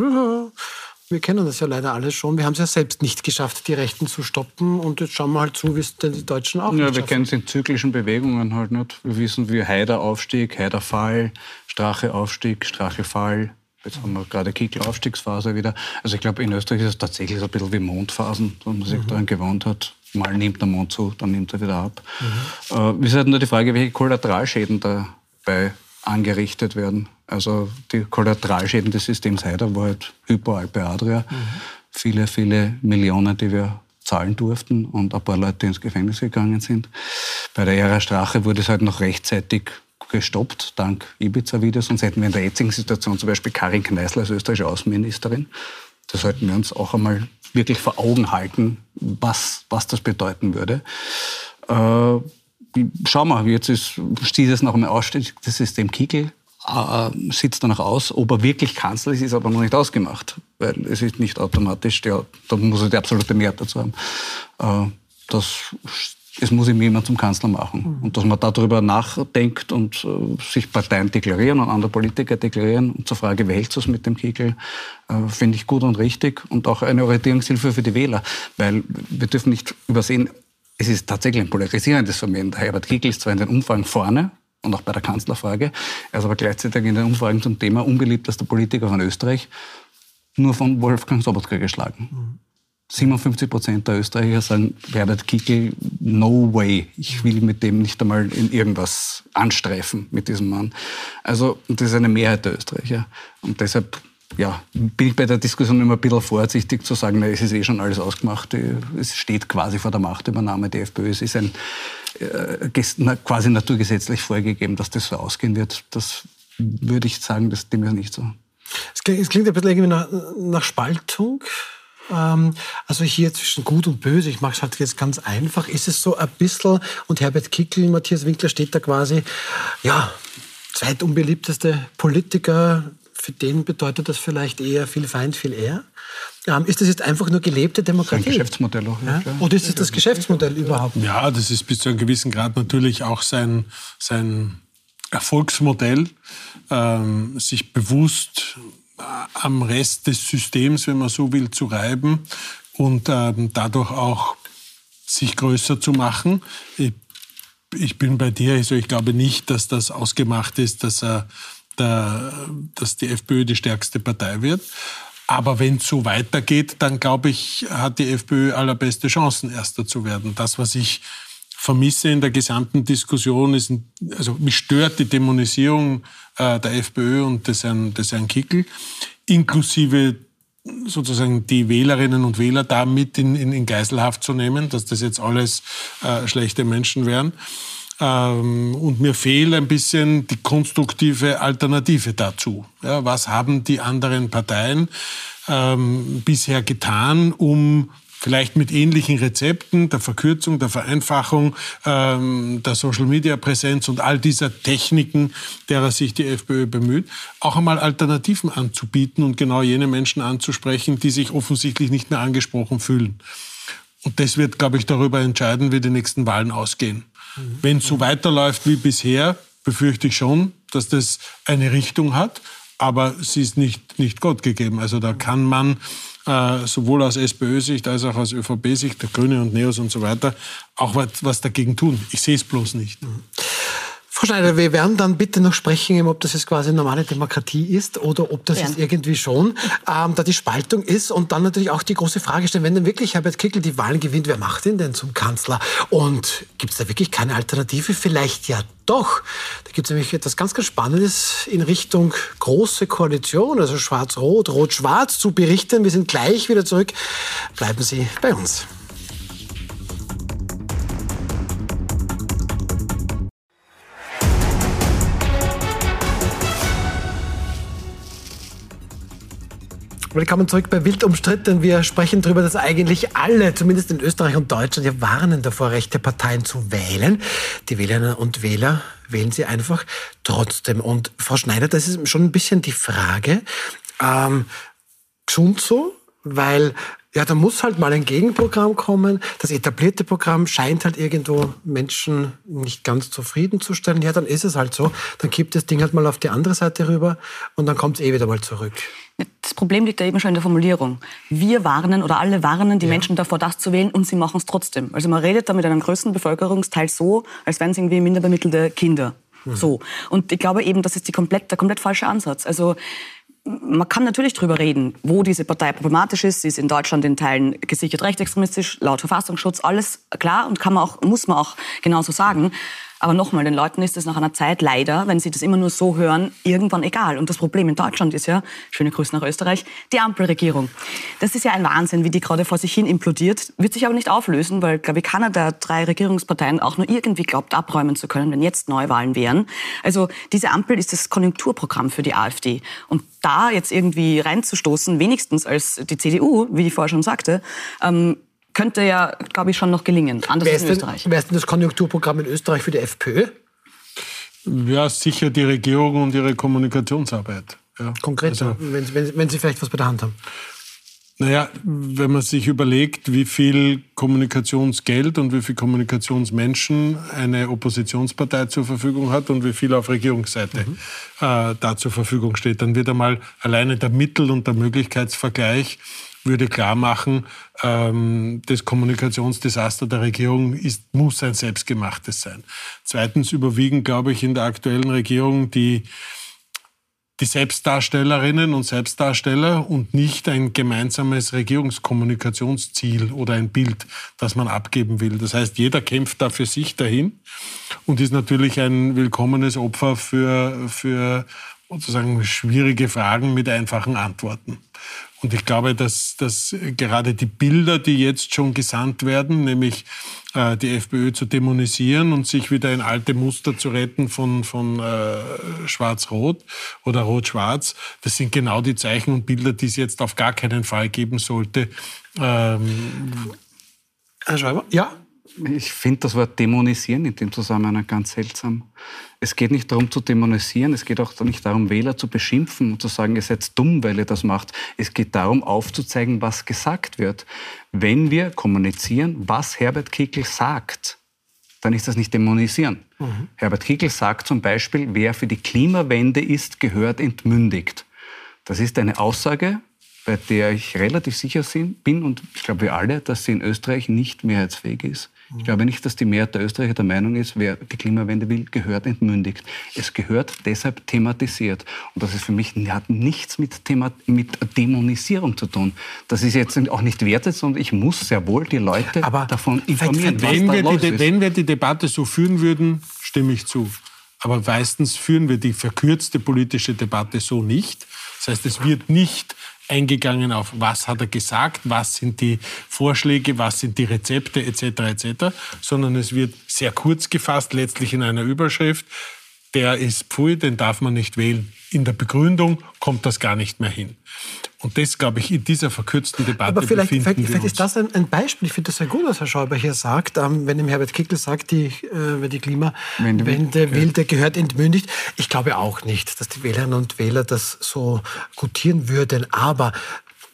wir kennen das ja leider alles schon. Wir haben es ja selbst nicht geschafft, die Rechten zu stoppen. Und jetzt schauen wir halt zu, wie es denn die Deutschen auch Ja, wir kennen es in zyklischen Bewegungen halt nicht. Wir wissen, wie Haider-Aufstieg, Haider-Fall, Strache-Aufstieg, Strache-Fall. Jetzt haben wir gerade Kickel-Aufstiegsphase wieder. Also ich glaube, in Österreich ist es tatsächlich so ein bisschen wie Mondphasen, wo man sich mhm. daran gewohnt hat. Mal nimmt der Mond zu, dann nimmt er wieder ab. Mhm. Äh, ist halt nur die Frage, welche Kollateralschäden dabei angerichtet werden. Also die Kollateralschäden des Systems Haider war halt Hypo-Alpe Adria. Mhm. Viele, viele Millionen, die wir zahlen durften und ein paar Leute, die ins Gefängnis gegangen sind. Bei der Ära Strache wurde es halt noch rechtzeitig gestoppt, dank Ibiza-Videos. Sonst hätten wir in der jetzigen Situation zum Beispiel Karin Kneißl als österreichische Außenministerin. Da sollten wir uns auch einmal wirklich vor Augen halten, was, was das bedeuten würde. Äh, schau mal, jetzt ist, sieht es nach einem Ausstiegssystem Kickel, äh, sitzt danach aus. Ob er wirklich Kanzler ist, ist aber noch nicht ausgemacht. Weil es ist nicht automatisch, der, da muss er die absolute Mehrheit dazu haben. Äh, das, es muss ihm jemand zum Kanzler machen. Mhm. Und dass man darüber nachdenkt und äh, sich Parteien deklarieren und andere Politiker deklarieren und zur Frage, wer hält es mit dem Kegel, äh, finde ich gut und richtig und auch eine Orientierungshilfe für die Wähler. Weil wir dürfen nicht übersehen, es ist tatsächlich ein polarisierendes Phänomen. Herbert Kickl ist zwar in den Umfragen vorne, und auch bei der Kanzlerfrage. Er ist aber gleichzeitig in den Umfragen zum Thema unbeliebtester Politiker von Österreich nur von Wolfgang Sobotka geschlagen. Mhm. 57 Prozent der Österreicher sagen, Herbert Kickl, no way. Ich will mit dem nicht einmal in irgendwas anstreifen, mit diesem Mann. Also, das ist eine Mehrheit der Österreicher. Und deshalb ja, bin ich bei der Diskussion immer ein bisschen vorsichtig zu sagen, na, es ist eh schon alles ausgemacht. Es steht quasi vor der Machtübernahme der FPÖ. Es ist ein, äh, quasi naturgesetzlich vorgegeben, dass das so ausgehen wird. Das würde ich sagen, das dem ist nicht so. Es klingt, es klingt ein bisschen irgendwie nach, nach Spaltung. Ähm, also hier zwischen Gut und Böse, ich mache es halt jetzt ganz einfach, ist es so ein bisschen, und Herbert Kickl, Matthias Winkler steht da quasi, ja, zweitunbeliebteste Politiker für den bedeutet das vielleicht eher viel Feind, viel eher. Ähm, ist das jetzt einfach nur gelebte Demokratie? Das ist ein Geschäftsmodell auch. Ja? Oder ist das das Geschäftsmodell überhaupt? Ja, das ist bis zu einem gewissen Grad natürlich auch sein, sein Erfolgsmodell, ähm, sich bewusst äh, am Rest des Systems, wenn man so will, zu reiben und ähm, dadurch auch sich größer zu machen. Ich, ich bin bei dir, also ich glaube nicht, dass das ausgemacht ist, dass er der, dass die FPÖ die stärkste Partei wird. Aber wenn es so weitergeht, dann glaube ich, hat die FPÖ allerbeste Chancen, Erster zu werden. Das, was ich vermisse in der gesamten Diskussion, ist, also mich stört die Dämonisierung äh, der FPÖ und des Herrn, des Herrn Kickel, inklusive sozusagen die Wählerinnen und Wähler da mit in, in, in Geiselhaft zu nehmen, dass das jetzt alles äh, schlechte Menschen wären. Ähm, und mir fehlt ein bisschen die konstruktive Alternative dazu. Ja, was haben die anderen Parteien ähm, bisher getan, um vielleicht mit ähnlichen Rezepten der Verkürzung, der Vereinfachung, ähm, der Social-Media-Präsenz und all dieser Techniken, derer sich die FPÖ bemüht, auch einmal Alternativen anzubieten und genau jene Menschen anzusprechen, die sich offensichtlich nicht mehr angesprochen fühlen. Und das wird, glaube ich, darüber entscheiden, wie die nächsten Wahlen ausgehen. Wenn es so weiterläuft wie bisher, befürchte ich schon, dass das eine Richtung hat, aber sie ist nicht, nicht Gott gegeben. Also da kann man äh, sowohl aus SPÖ-Sicht als auch aus ÖVP-Sicht, der Grüne und Neos und so weiter, auch was, was dagegen tun. Ich sehe es bloß nicht. Mhm. Frau Schneider, wir werden dann bitte noch sprechen, ob das jetzt quasi normale Demokratie ist oder ob das ja. jetzt irgendwie schon ähm, da die Spaltung ist und dann natürlich auch die große Frage stellen, wenn denn wirklich Herbert Kickl die Wahlen gewinnt, wer macht ihn denn zum Kanzler? Und gibt es da wirklich keine Alternative? Vielleicht ja doch. Da gibt es nämlich etwas ganz, ganz Spannendes in Richtung große Koalition, also Schwarz-Rot, Rot-Schwarz zu berichten. Wir sind gleich wieder zurück. Bleiben Sie bei uns. Willkommen zurück bei Wild umstritten. Wir sprechen darüber, dass eigentlich alle, zumindest in Österreich und Deutschland, ja warnen davor, rechte Parteien zu wählen. Die Wählerinnen und Wähler wählen sie einfach trotzdem. Und Frau Schneider, das ist schon ein bisschen die Frage. Ähm, gesund so, weil ja, da muss halt mal ein Gegenprogramm kommen. Das etablierte Programm scheint halt irgendwo Menschen nicht ganz zufrieden zu stellen. Ja, dann ist es halt so. Dann kippt das Ding halt mal auf die andere Seite rüber und dann kommt es eh wieder mal zurück. Das Problem liegt ja eben schon in der Formulierung. Wir warnen oder alle warnen die ja. Menschen davor, das zu wählen und sie machen es trotzdem. Also man redet da mit einem größten Bevölkerungsteil so, als wären es irgendwie minderbemittelte Kinder. Mhm. So. Und ich glaube eben, das ist die komplett, der komplett falsche Ansatz. Also man kann natürlich darüber reden, wo diese Partei problematisch ist. Sie ist in Deutschland in Teilen gesichert rechtsextremistisch, laut Verfassungsschutz, alles klar und kann man auch, muss man auch genauso sagen. Aber nochmal, den Leuten ist es nach einer Zeit leider, wenn sie das immer nur so hören, irgendwann egal. Und das Problem in Deutschland ist ja, schöne Grüße nach Österreich, die Ampelregierung. Das ist ja ein Wahnsinn, wie die gerade vor sich hin implodiert, wird sich aber nicht auflösen, weil, glaube ich, keiner der drei Regierungsparteien auch nur irgendwie glaubt, abräumen zu können, wenn jetzt Neuwahlen wären. Also diese Ampel ist das Konjunkturprogramm für die AfD. Und da jetzt irgendwie reinzustoßen, wenigstens als die CDU, wie ich vorher schon sagte, ähm, könnte ja, glaube ich, schon noch gelingen. Anders wer ist in Österreich. Denn, wer ist denn das Konjunkturprogramm in Österreich für die FPÖ? Ja, sicher die Regierung und ihre Kommunikationsarbeit. Ja. Konkret, also, wenn, wenn, wenn Sie vielleicht was bei der Hand haben. Naja, wenn man sich überlegt, wie viel Kommunikationsgeld und wie viel Kommunikationsmenschen eine Oppositionspartei zur Verfügung hat und wie viel auf Regierungsseite mhm. äh, da zur Verfügung steht, dann wird einmal alleine der Mittel- und der Möglichkeitsvergleich würde klar machen, ähm, das Kommunikationsdesaster der Regierung ist, muss ein selbstgemachtes sein. Zweitens überwiegen, glaube ich, in der aktuellen Regierung die, die Selbstdarstellerinnen und Selbstdarsteller und nicht ein gemeinsames Regierungskommunikationsziel oder ein Bild, das man abgeben will. Das heißt, jeder kämpft da für sich dahin und ist natürlich ein willkommenes Opfer für, für sozusagen schwierige Fragen mit einfachen Antworten. Und ich glaube, dass, dass gerade die Bilder, die jetzt schon gesandt werden, nämlich äh, die FPÖ zu dämonisieren und sich wieder in alte Muster zu retten von, von äh, Schwarz-Rot oder Rot-Schwarz, das sind genau die Zeichen und Bilder, die es jetzt auf gar keinen Fall geben sollte. Ähm, Herr Schreiber? Ja? Ich finde das Wort dämonisieren in dem Zusammenhang ganz seltsam. Es geht nicht darum zu dämonisieren, es geht auch nicht darum, Wähler zu beschimpfen und zu sagen, ihr seid dumm, weil ihr das macht. Es geht darum, aufzuzeigen, was gesagt wird. Wenn wir kommunizieren, was Herbert Kickl sagt, dann ist das nicht dämonisieren. Mhm. Herbert Kickl sagt zum Beispiel, wer für die Klimawende ist, gehört entmündigt. Das ist eine Aussage, bei der ich relativ sicher bin, und ich glaube wir alle, dass sie in Österreich nicht mehrheitsfähig ist. Ich glaube nicht, dass die Mehrheit der Österreicher der Meinung ist, wer die Klimawende will, gehört entmündigt. Es gehört deshalb thematisiert. Und das ist für mich hat nichts mit, Thema, mit Dämonisierung zu tun. Das ist jetzt auch nicht wertet, sondern ich muss sehr wohl die Leute Aber davon informieren, wenn was da wir die, ist. Wenn wir die Debatte so führen würden, stimme ich zu. Aber meistens führen wir die verkürzte politische Debatte so nicht. Das heißt, es wird nicht eingegangen auf, was hat er gesagt, was sind die Vorschläge, was sind die Rezepte etc. etc., sondern es wird sehr kurz gefasst, letztlich in einer Überschrift. Der ist Pfui, den darf man nicht wählen. In der Begründung kommt das gar nicht mehr hin. Und das, glaube ich, in dieser verkürzten Debatte Aber vielleicht, vielleicht, vielleicht ist das ein, ein, Beispiel. Ich finde das sehr gut, was Herr Schäuber hier sagt. Ähm, wenn ihm Herbert Kickl sagt, die, äh, die Klimawende will, der gehört entmündigt. Ich glaube auch nicht, dass die Wählerinnen und Wähler das so gutieren würden. Aber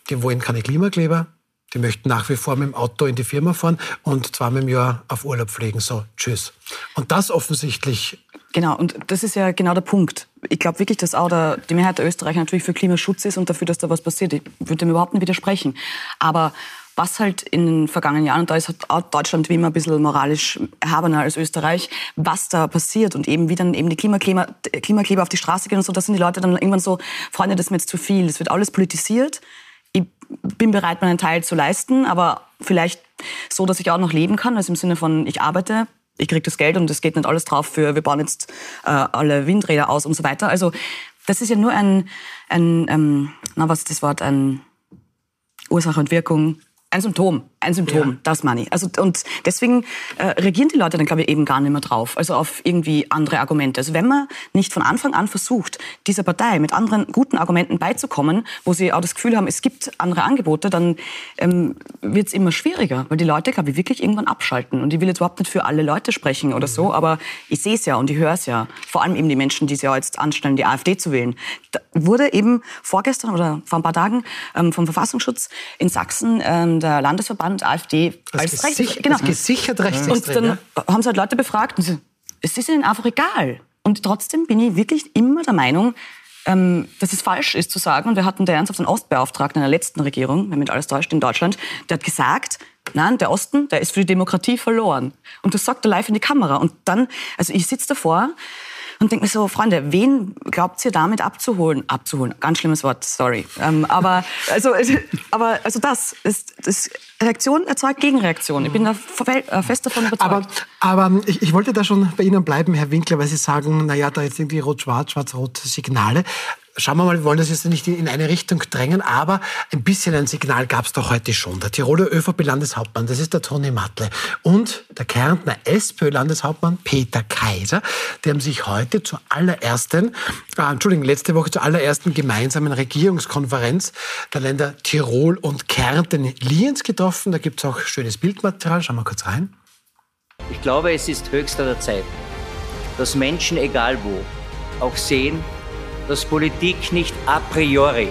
die wollen keine Klimakleber. Die möchten nach wie vor mit dem Auto in die Firma fahren und zweimal im Jahr auf Urlaub fliegen. So, tschüss. Und das offensichtlich Genau, und das ist ja genau der Punkt. Ich glaube wirklich, dass auch der, die Mehrheit der Österreicher natürlich für Klimaschutz ist und dafür, dass da was passiert. Ich würde dem überhaupt nicht widersprechen. Aber was halt in den vergangenen Jahren, und da ist auch Deutschland wie immer ein bisschen moralisch erhabener als Österreich, was da passiert und eben wie dann eben die Klimakleber auf die Straße gehen und so, da sind die Leute dann irgendwann so, Freunde, das ist mir jetzt zu viel, das wird alles politisiert. Ich bin bereit, meinen Teil zu leisten, aber vielleicht so, dass ich auch noch leben kann, also im Sinne von, ich arbeite ich kriege das Geld und es geht nicht alles drauf für, wir bauen jetzt äh, alle Windräder aus und so weiter. Also das ist ja nur ein, ein ähm, na was ist das Wort, ein Ursache und Wirkung, ein Symptom, ein Symptom, ja. das Money. Also und deswegen äh, reagieren die Leute dann glaube ich eben gar nicht mehr drauf, also auf irgendwie andere Argumente. Also wenn man nicht von Anfang an versucht, dieser Partei mit anderen guten Argumenten beizukommen, wo sie auch das Gefühl haben, es gibt andere Angebote, dann ähm, wird es immer schwieriger, weil die Leute glaube ich wirklich irgendwann abschalten. Und ich will jetzt überhaupt nicht für alle Leute sprechen oder so, aber ich sehe es ja und ich höre es ja. Vor allem eben die Menschen, die sich ja jetzt anstellen, die AfD zu wählen. Da wurde eben vorgestern oder vor ein paar Tagen ähm, vom Verfassungsschutz in Sachsen ähm, der Landesverband AfD als, als Rechts, genau. gesichert rechtsextrem. Und dann ja? haben sie halt Leute befragt und sie, es ist ihnen einfach egal. Und trotzdem bin ich wirklich immer der Meinung, ähm, dass es falsch ist zu sagen, und wir hatten der ernsthaft einen Ostbeauftragten in der letzten Regierung, wenn mich alles täuscht, in Deutschland, der hat gesagt, nein, der Osten, der ist für die Demokratie verloren. Und das sagt er live in die Kamera. Und dann, also ich sitze davor und denke mir so, Freunde, wen glaubt ihr damit abzuholen? Abzuholen, ganz schlimmes Wort, sorry. Ähm, aber, [LAUGHS] also, aber also das ist, das Reaktion erzeugt Gegenreaktion. Ich bin da äh, fest davon überzeugt. Aber, aber ich, ich, wollte da schon bei Ihnen bleiben, Herr Winkler, weil Sie sagen, naja, da jetzt irgendwie rot-schwarz, schwarz-rot Signale schauen wir mal, wir wollen das jetzt nicht in eine Richtung drängen, aber ein bisschen ein Signal gab es doch heute schon. Der Tiroler ÖVP-Landeshauptmann, das ist der Toni Matle, und der Kärntner SPÖ-Landeshauptmann Peter Kaiser, die haben sich heute zur allerersten, äh, Entschuldigung, letzte Woche zur allerersten gemeinsamen Regierungskonferenz der Länder Tirol und Kärnten Lienz getroffen. Da gibt es auch schönes Bildmaterial. Schauen wir kurz rein. Ich glaube, es ist höchster Zeit, dass Menschen, egal wo, auch sehen, dass Politik nicht a priori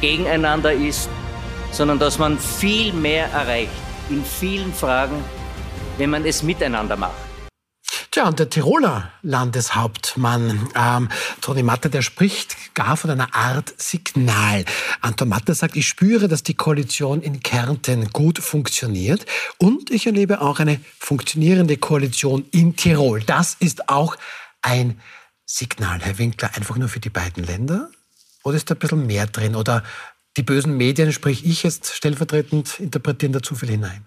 gegeneinander ist, sondern dass man viel mehr erreicht in vielen Fragen, wenn man es miteinander macht. Tja, und der Tiroler Landeshauptmann ähm, Toni Matter, der spricht gar von einer Art Signal. Anton Matter sagt, ich spüre, dass die Koalition in Kärnten gut funktioniert und ich erlebe auch eine funktionierende Koalition in Tirol. Das ist auch ein Signal, Herr Winkler, einfach nur für die beiden Länder? Oder ist da ein bisschen mehr drin? Oder die bösen Medien, sprich ich jetzt stellvertretend, interpretieren da zu viel hinein?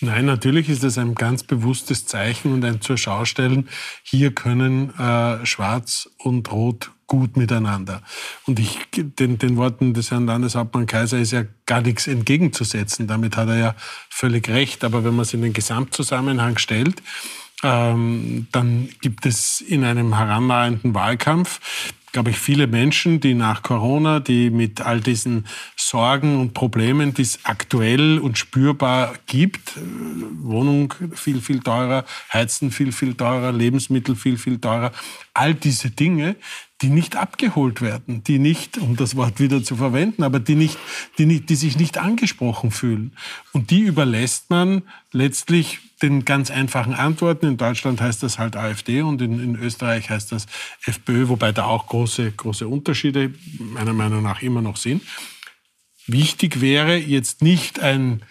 Nein, natürlich ist das ein ganz bewusstes Zeichen und ein Zurschaustellen. Hier können äh, Schwarz und Rot gut miteinander. Und ich, den, den Worten des Herrn Landeshauptmann Kaiser ist ja gar nichts entgegenzusetzen. Damit hat er ja völlig recht. Aber wenn man es in den Gesamtzusammenhang stellt, ähm, dann gibt es in einem herannahenden Wahlkampf glaube ich, viele Menschen, die nach Corona, die mit all diesen Sorgen und Problemen, die es aktuell und spürbar gibt, äh, Wohnung viel, viel teurer, Heizen viel, viel teurer, Lebensmittel viel, viel teurer, all diese Dinge, die nicht abgeholt werden, die nicht, um das Wort wieder zu verwenden, aber die, nicht, die, nicht, die sich nicht angesprochen fühlen. Und die überlässt man letztlich den ganz einfachen Antworten. In Deutschland heißt das halt AfD und in, in, Österreich heißt das FPÖ, wobei da auch große, große Unterschiede meiner Meinung nach immer noch sind. Wichtig wäre jetzt nicht ein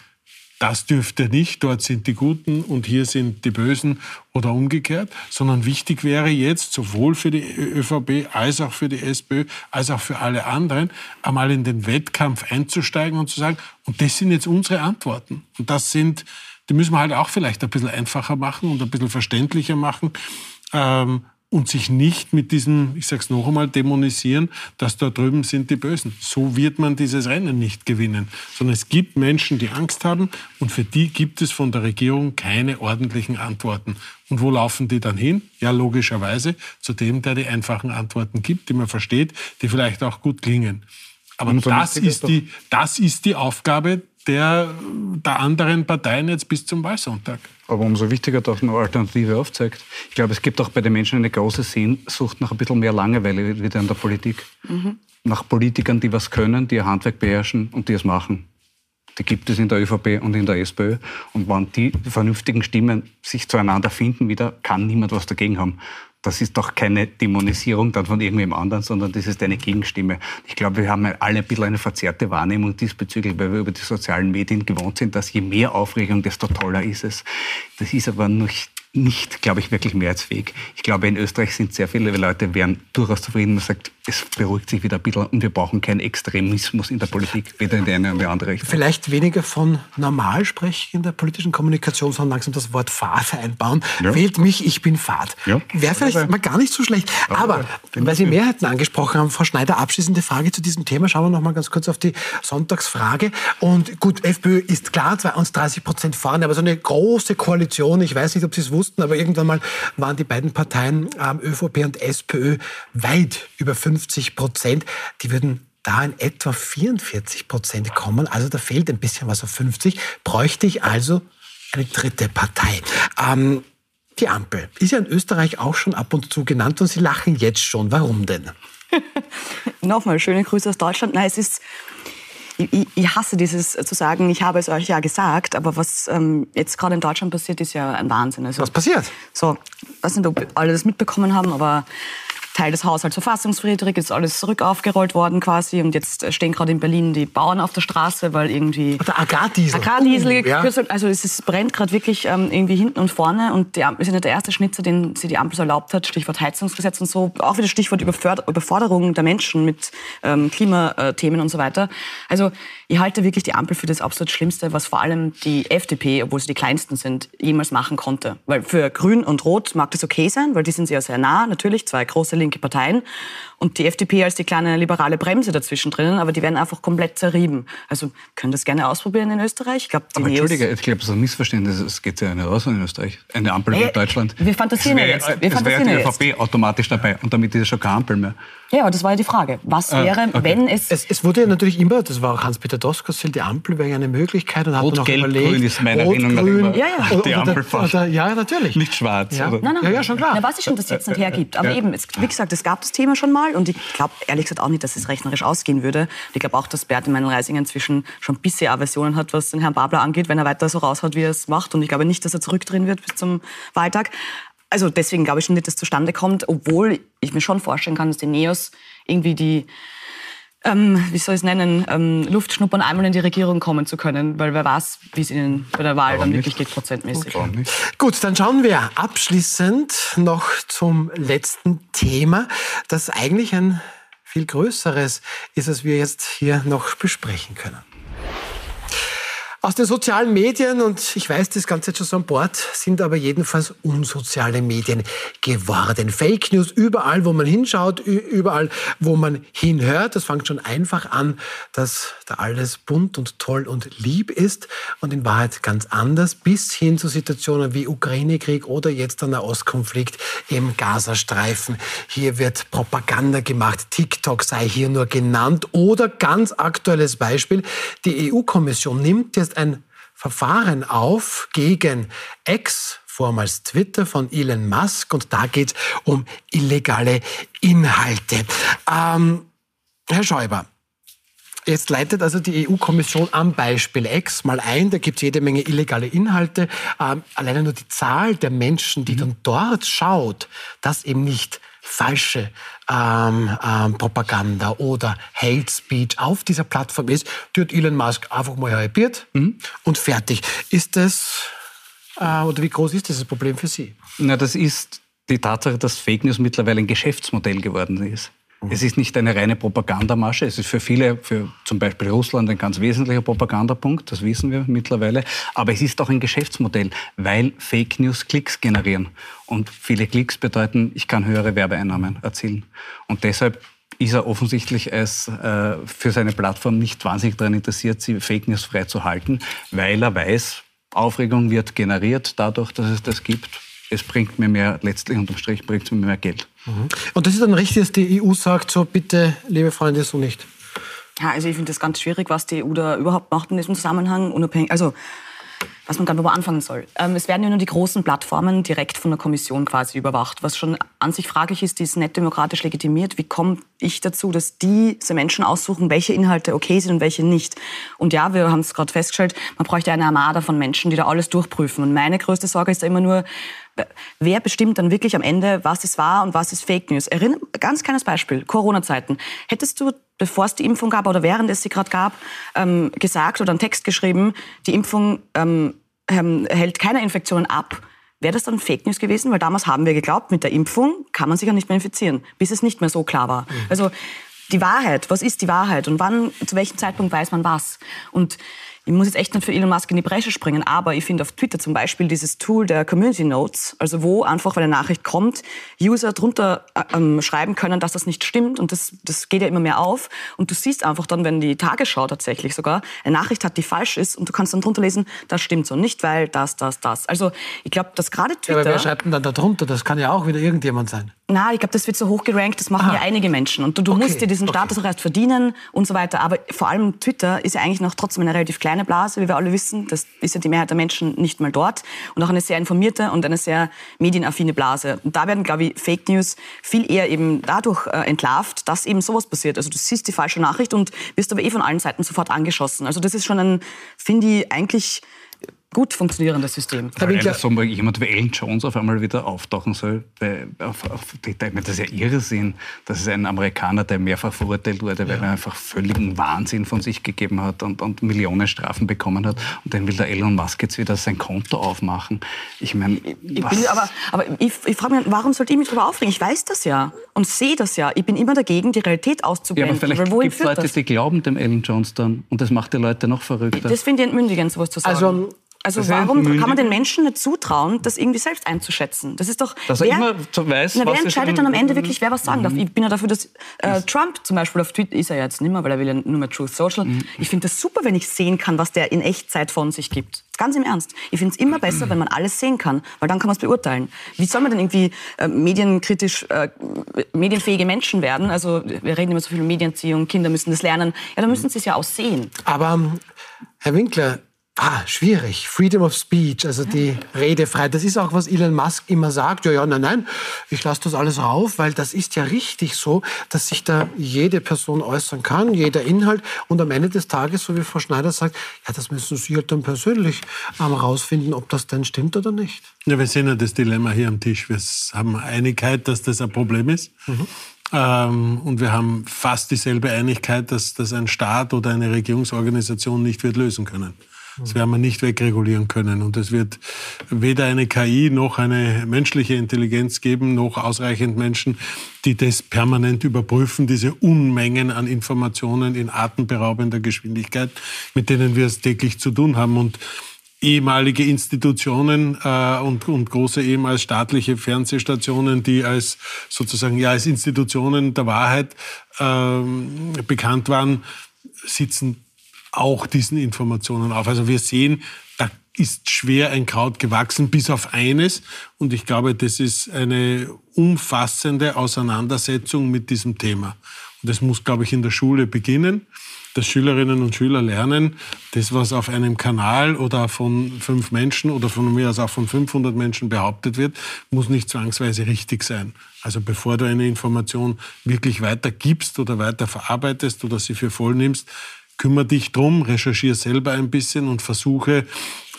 das dürfte nicht, dort sind die Guten und hier sind die Bösen oder umgekehrt, sondern wichtig wäre jetzt sowohl für die ÖVP als auch für die SPÖ, als auch für alle anderen, einmal in den Wettkampf einzusteigen und zu sagen, und das sind jetzt unsere Antworten. Und das sind die müssen wir halt auch vielleicht ein bisschen einfacher machen und ein bisschen verständlicher machen. Ähm, und sich nicht mit diesem, ich sage es noch einmal, dämonisieren, dass da drüben sind die Bösen. So wird man dieses Rennen nicht gewinnen. Sondern es gibt Menschen, die Angst haben und für die gibt es von der Regierung keine ordentlichen Antworten. Und wo laufen die dann hin? Ja, logischerweise zu dem, der die einfachen Antworten gibt, die man versteht, die vielleicht auch gut klingen. Aber das ist, die, das ist die Aufgabe der, der anderen Parteien jetzt bis zum Wahlsonntag. Aber umso wichtiger, dass man Alternative aufzeigt. Ich glaube, es gibt auch bei den Menschen eine große Sehnsucht nach ein bisschen mehr Langeweile wieder in der Politik. Mhm. Nach Politikern, die was können, die ihr Handwerk beherrschen und die es machen. Die gibt es in der ÖVP und in der SPÖ. Und wenn die vernünftigen Stimmen sich zueinander finden wieder, kann niemand was dagegen haben das ist doch keine Dämonisierung dann von irgendwem anderen, sondern das ist eine Gegenstimme. Ich glaube, wir haben alle ein bisschen eine verzerrte Wahrnehmung diesbezüglich, weil wir über die sozialen Medien gewohnt sind, dass je mehr Aufregung, desto toller ist es. Das ist aber nicht nicht, glaube ich, wirklich mehrheitsfähig. Ich glaube, in Österreich sind sehr viele Leute, wären durchaus zufrieden. Man sagt, es beruhigt sich wieder ein bisschen und wir brauchen keinen Extremismus in der Politik, weder in die eine oder die andere Richtung. Vielleicht weniger von normal sprechen in der politischen Kommunikation, sondern langsam das Wort Fahrt einbauen. Ja. Wählt mich, ich bin Fahrt. Ja. Wäre vielleicht aber, mal gar nicht so schlecht. Aber, aber weil Sie Mehrheiten angesprochen haben, Frau Schneider, abschließende Frage zu diesem Thema. Schauen wir noch mal ganz kurz auf die Sonntagsfrage. Und gut, FPÖ ist klar, 32 Prozent vorne, aber so eine große Koalition, ich weiß nicht, ob Sie es wussten, aber irgendwann mal waren die beiden Parteien, ähm, ÖVP und SPÖ, weit über 50 Prozent. Die würden da in etwa 44 Prozent kommen. Also da fehlt ein bisschen was auf 50. Bräuchte ich also eine dritte Partei. Ähm, die Ampel ist ja in Österreich auch schon ab und zu genannt und Sie lachen jetzt schon. Warum denn? [LAUGHS] Nochmal schöne Grüße aus Deutschland. Nein, es ist ich, ich, hasse dieses zu sagen, ich habe es euch ja gesagt, aber was ähm, jetzt gerade in Deutschland passiert, ist ja ein Wahnsinn. Also, was passiert? So, ich weiß nicht, ob alle das mitbekommen haben, aber Teil des Haushaltsverfassungsfriedrig, ist alles zurück aufgerollt worden quasi und jetzt stehen gerade in Berlin die Bauern auf der Straße, weil irgendwie... Der Agrardiesel. Agrardiesel, uh, ja. also es ist, brennt gerade wirklich ähm, irgendwie hinten und vorne und die, wir sind ja der erste Schnitzer, den sie die Ampel so erlaubt hat, Stichwort Heizungsgesetz und so, auch wieder Stichwort Überforderung der Menschen mit ähm, Klimathemen und so weiter. Also ich halte wirklich die Ampel für das absolut Schlimmste, was vor allem die FDP, obwohl sie die kleinsten sind, jemals machen konnte. Weil für Grün und Rot mag das okay sein, weil die sind sehr, sehr nah, natürlich, zwei große linke Parteien und die FDP als die kleine liberale Bremse dazwischen drinnen, aber die werden einfach komplett zerrieben. Also können das gerne ausprobieren in Österreich. Ich glaub, die aber Entschuldige, ich glaube, das ist ein Missverständnis. Es geht ja nicht aus in Österreich. Eine Ampel hey, in Deutschland. Wir fantasieren ja jetzt. Wir es wäre die ÖVP jetzt. automatisch dabei und damit ist es schon keine Ampel mehr. Ja, aber das war ja die Frage. Was ah, wäre, okay. wenn es... es... es... wurde ja natürlich immer, das war auch Hans-Peter Doskosel, die Ampel wäre ja eine Möglichkeit. Und hat Rot, Gelb, überlegt, Grün ist meine Rot, Erinnerung grün, ja, ja. Die Ampel oder, oder, Ja, natürlich. Nicht schwarz. Ja, nein, nein. ja, ja schon klar. Na, was ich schon das jetzt nicht hergibt. Aber ja. eben, es, wie gesagt, es gab das Thema schon mal und ich glaube ehrlich gesagt auch nicht, dass es rechnerisch ausgehen würde. Ich glaube auch, dass Bert Meinl-Reising inzwischen schon ein bisschen Aversionen hat, was den Herrn Babler angeht, wenn er weiter so raushaut, wie er es macht. Und ich glaube nicht, dass er zurückdrehen wird bis zum Wahltag. Also deswegen glaube ich schon nicht, dass es zustande kommt, obwohl ich mir schon vorstellen kann, dass die Neos irgendwie die ähm, wie soll ich es nennen, ähm, Luft schnuppern, einmal in die Regierung kommen zu können, weil wer weiß, wie es ihnen bei der Wahl Warum dann nicht? wirklich geht, prozentmäßig. Okay. Gut, dann schauen wir abschließend noch zum letzten Thema, das eigentlich ein viel größeres ist, als wir jetzt hier noch besprechen können. Aus den sozialen Medien, und ich weiß, das Ganze jetzt schon so an Bord, sind aber jedenfalls unsoziale Medien geworden. Fake News überall, wo man hinschaut, überall, wo man hinhört. Das fängt schon einfach an, dass da alles bunt und toll und lieb ist und in Wahrheit ganz anders, bis hin zu Situationen wie Ukraine-Krieg oder jetzt der Nahostkonflikt im Gazastreifen. Hier wird Propaganda gemacht, TikTok sei hier nur genannt oder ganz aktuelles Beispiel, die EU-Kommission nimmt jetzt ein Verfahren auf gegen Ex, vormals Twitter von Elon Musk und da geht es um illegale Inhalte. Ähm, Herr Schäuber, Jetzt leitet also die EU-Kommission am Beispiel X mal ein, da gibt es jede Menge illegale Inhalte. Ähm, alleine nur die Zahl der Menschen, die mhm. dann dort schaut, dass eben nicht falsche ähm, ähm, Propaganda oder Hate Speech auf dieser Plattform ist, hat Elon Musk einfach mal halbiert mhm. und fertig. Ist das, äh, oder wie groß ist dieses Problem für Sie? Na, das ist die Tatsache, dass Fake News mittlerweile ein Geschäftsmodell geworden ist. Mhm. Es ist nicht eine reine Propagandamasche. Es ist für viele, für zum Beispiel Russland, ein ganz wesentlicher Propagandapunkt. Das wissen wir mittlerweile. Aber es ist auch ein Geschäftsmodell, weil Fake News Klicks generieren. Und viele Klicks bedeuten, ich kann höhere Werbeeinnahmen erzielen. Und deshalb ist er offensichtlich als, äh, für seine Plattform nicht wahnsinnig daran interessiert, sie Fake News frei zu halten, weil er weiß, Aufregung wird generiert dadurch, dass es das gibt es bringt mir mehr, letztlich unterm Strich bringt es mir mehr Geld. Mhm. Und das ist dann richtig, dass die EU sagt, so bitte, liebe Freunde, so nicht. Ja, also ich finde das ganz schwierig, was die EU da überhaupt macht in diesem Zusammenhang, unabhängig. Also was man gar nicht wo anfangen soll. Ähm, es werden ja nur die großen Plattformen direkt von der Kommission quasi überwacht, was schon an sich fraglich ist, die ist nicht demokratisch legitimiert. Wie komme ich dazu, dass diese Menschen aussuchen, welche Inhalte okay sind und welche nicht? Und ja, wir haben es gerade festgestellt, man bräuchte eine Armada von Menschen, die da alles durchprüfen. Und meine größte Sorge ist da immer nur, wer bestimmt dann wirklich am Ende, was es war und was ist Fake News? Erinner, ganz kleines Beispiel, Corona-Zeiten. Hättest du, bevor es die Impfung gab oder während es sie gerade gab, ähm, gesagt oder einen Text geschrieben, die Impfung ähm, ähm, hält keine Infektionen ab, wäre das dann Fake News gewesen? Weil damals haben wir geglaubt, mit der Impfung kann man sich ja nicht mehr infizieren, bis es nicht mehr so klar war. Mhm. Also die Wahrheit, was ist die Wahrheit und wann, zu welchem Zeitpunkt weiß man was? Und ich muss jetzt echt nicht für Elon Musk in die Bresche springen, aber ich finde auf Twitter zum Beispiel dieses Tool der Community Notes, also wo einfach, wenn eine Nachricht kommt, User drunter äh, ähm, schreiben können, dass das nicht stimmt und das, das geht ja immer mehr auf und du siehst einfach dann, wenn die Tagesschau tatsächlich sogar eine Nachricht hat, die falsch ist und du kannst dann drunter lesen, das stimmt so, nicht weil das, das, das. Also ich glaube, dass gerade Twitter... Ja, aber wer schreibt denn dann da drunter? Das kann ja auch wieder irgendjemand sein. Na, ich glaube, das wird so hoch gerankt, das machen Aha. ja einige Menschen. Und du, du okay. musst dir diesen Status okay. auch erst verdienen und so weiter. Aber vor allem Twitter ist ja eigentlich noch trotzdem eine relativ kleine Blase, wie wir alle wissen. Das ist ja die Mehrheit der Menschen nicht mal dort. Und auch eine sehr informierte und eine sehr medienaffine Blase. Und da werden, glaube ich, Fake News viel eher eben dadurch äh, entlarvt, dass eben sowas passiert. Also du siehst die falsche Nachricht und wirst aber eh von allen Seiten sofort angeschossen. Also das ist schon ein, finde ich, eigentlich gut funktionierendes System. Herr Winkler, dass so mal jemand wie Ellen Jones auf einmal wieder auftauchen soll, bei, auf, auf, das ist ja Irrsinn. Das ist ein Amerikaner, der mehrfach verurteilt wurde, weil ja. er einfach völligen Wahnsinn von sich gegeben hat und, und Millionen Strafen bekommen hat. Und dann will der Elon Musk jetzt wieder sein Konto aufmachen. Ich meine, aber, aber ich, ich frage mich, warum sollte ich mich darüber aufregen? Ich weiß das ja und sehe das ja. Ich bin immer dagegen, die Realität auszublenden. Ja, aber vielleicht gibt es Leute, das? die glauben dem Ellen Jones dann und das macht die Leute noch verrückter. Das finde ich entmündigend, sowas zu sagen. Also, also warum kann man den Menschen nicht zutrauen, das irgendwie selbst einzuschätzen? Das ist doch. Dass er wer, immer weiß, na, wer entscheidet dann am Ende wirklich, wer was sagen mhm. darf? Ich bin ja dafür, dass äh, Trump zum Beispiel auf Twitter ist er jetzt nicht mehr, weil er will ja nur mehr Truth Social. Mhm. Ich finde das super, wenn ich sehen kann, was der in Echtzeit von sich gibt. Ganz im Ernst. Ich finde es immer besser, wenn man alles sehen kann, weil dann kann man es beurteilen. Wie soll man denn irgendwie äh, medienkritisch, äh, medienfähige Menschen werden? Also wir reden immer so viel über Medienziehung, Kinder müssen das lernen. Ja, dann müssen sie es ja auch sehen. Aber Herr Winkler, Ah, schwierig. Freedom of Speech, also die Redefreiheit. Das ist auch, was Elon Musk immer sagt. Ja, ja, nein, nein, ich lasse das alles rauf, weil das ist ja richtig so, dass sich da jede Person äußern kann, jeder Inhalt. Und am Ende des Tages, so wie Frau Schneider sagt, ja, das müssen Sie halt dann persönlich ähm, rausfinden, ob das denn stimmt oder nicht. Ja, wir sehen ja das Dilemma hier am Tisch. Wir haben Einigkeit, dass das ein Problem ist. Mhm. Ähm, und wir haben fast dieselbe Einigkeit, dass das ein Staat oder eine Regierungsorganisation nicht wird lösen können. Das werden wir nicht wegregulieren können. Und es wird weder eine KI noch eine menschliche Intelligenz geben, noch ausreichend Menschen, die das permanent überprüfen, diese Unmengen an Informationen in atemberaubender Geschwindigkeit, mit denen wir es täglich zu tun haben. Und ehemalige Institutionen äh, und, und große ehemals staatliche Fernsehstationen, die als sozusagen ja als Institutionen der Wahrheit äh, bekannt waren, sitzen auch diesen Informationen auf. Also wir sehen, da ist schwer ein Kraut gewachsen, bis auf eines. Und ich glaube, das ist eine umfassende Auseinandersetzung mit diesem Thema. Und das muss, glaube ich, in der Schule beginnen, dass Schülerinnen und Schüler lernen, das, was auf einem Kanal oder von fünf Menschen oder von mir aus auch von 500 Menschen behauptet wird, muss nicht zwangsweise richtig sein. Also bevor du eine Information wirklich weitergibst oder weiter verarbeitest oder sie für voll nimmst, kümmere dich drum, recherchiere selber ein bisschen und versuche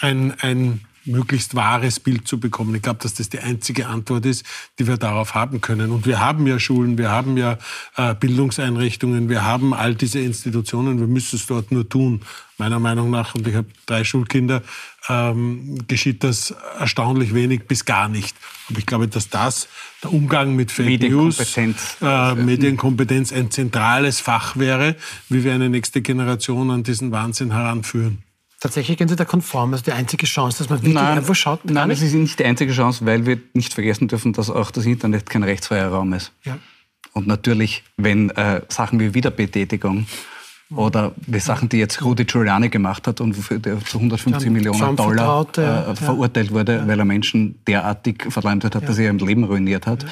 ein, ein möglichst wahres Bild zu bekommen. Ich glaube, dass das die einzige Antwort ist, die wir darauf haben können. Und wir haben ja Schulen, wir haben ja äh, Bildungseinrichtungen, wir haben all diese Institutionen, wir müssen es dort nur tun. Meiner Meinung nach, und ich habe drei Schulkinder, ähm, geschieht das erstaunlich wenig bis gar nicht. Aber ich glaube, dass das, der Umgang mit Fake Medienkompetenz. News, äh, Medienkompetenz ein zentrales Fach wäre, wie wir eine nächste Generation an diesen Wahnsinn heranführen. Tatsächlich gehen Sie da konform. Ist die einzige Chance, dass man wirklich nein, einfach schaut. Nein, das ist nicht die einzige Chance, weil wir nicht vergessen dürfen, dass auch das Internet kein rechtsfreier Raum ist. Ja. Und natürlich, wenn äh, Sachen wie Wiederbetätigung oder die Sachen, die jetzt Rudi Giuliani gemacht hat und der zu 150 Millionen Dollar äh, verurteilt wurde, ja. weil er Menschen derartig verleumdet hat, ja. dass er ihr Leben ruiniert hat,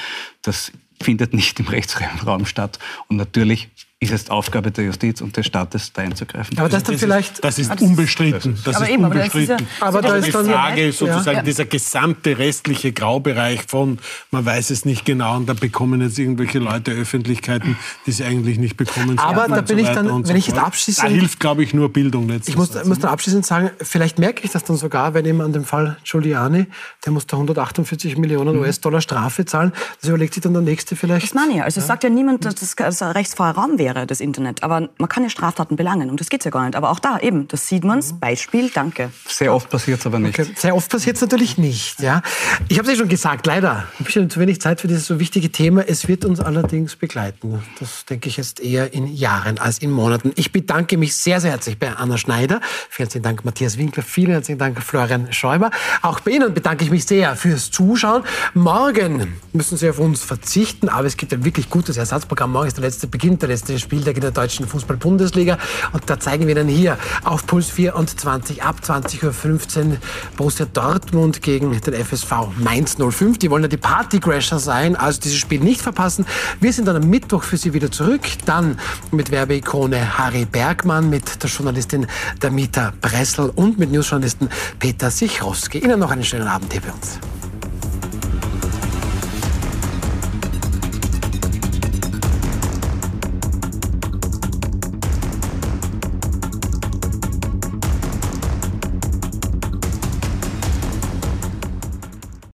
das findet nicht im rechtsfreien Raum statt. Und natürlich ist es Aufgabe der Justiz und des Staates, da einzugreifen. Aber das dann das vielleicht. Ist, das ist unbestritten. Das Aber ist unbestritten. ja- Aber da Aber ist die dann- Frage sozusagen Ja. dieser gesamte restliche Graubereich von, man weiß es nicht genau und da bekommen jetzt irgendwelche Leute Öffentlichkeiten, die sie eigentlich nicht bekommen Aber da bin ich weiter dann, wenn ich jetzt abschließend- Da hilft, glaube ich, nur Bildung letztens. Ich muss, muss dann abschließend sagen, vielleicht merke ich das dann sogar, wenn eben an dem Fall Giuliani, der muss da 148 Millionen US-Dollar Strafe zahlen. Das überlegt sich dann der Nächste vielleicht. Das meine ich. Also es sagt ja niemand, dass das ein rechtsfreier Raum wäre, das Internet. Aber man kann ja Straftaten belangen und das geht's ja gar nicht. Aber auch da eben, das sieht man's. Beispiel, danke. Sehr oft passiert es aber nicht. Okay. Sehr oft passiert es natürlich nicht. Ja. Ich habe es ja schon gesagt, leider ein bisschen zu wenig Zeit für dieses so wichtige Thema. Es wird uns allerdings begleiten. Das denke ich jetzt eher in Jahren als in Monaten. Ich bedanke mich sehr, sehr herzlich bei Anna Schneider. Vielen herzlichen Dank, Matthias Winkler. Vielen herzlichen Dank, Florian Schäuber. Auch bei Ihnen bedanke ich mich sehr fürs Zuschauen. Morgen müssen Sie auf uns verzichten, aber es gibt ein wirklich gutes Ersatzprogramm. Morgen ist der letzte Beginn, der letzte Spieltag in der deutschen Fußball-Bundesliga. Und da zeigen wir Ihnen hier auf Puls 24 ab 20.15 Uhr Borussia Dortmund gegen den FSV Mainz 05. Die wollen ja die Partycrasher sein, also dieses Spiel nicht verpassen. Wir sind dann am Mittwoch für Sie wieder zurück. Dann mit Werbeikone Harry Bergmann, mit der Journalistin Damita Bressel und mit Newsjournalisten Peter Sichrowski. Ihnen noch einen schönen Abend hier bei uns.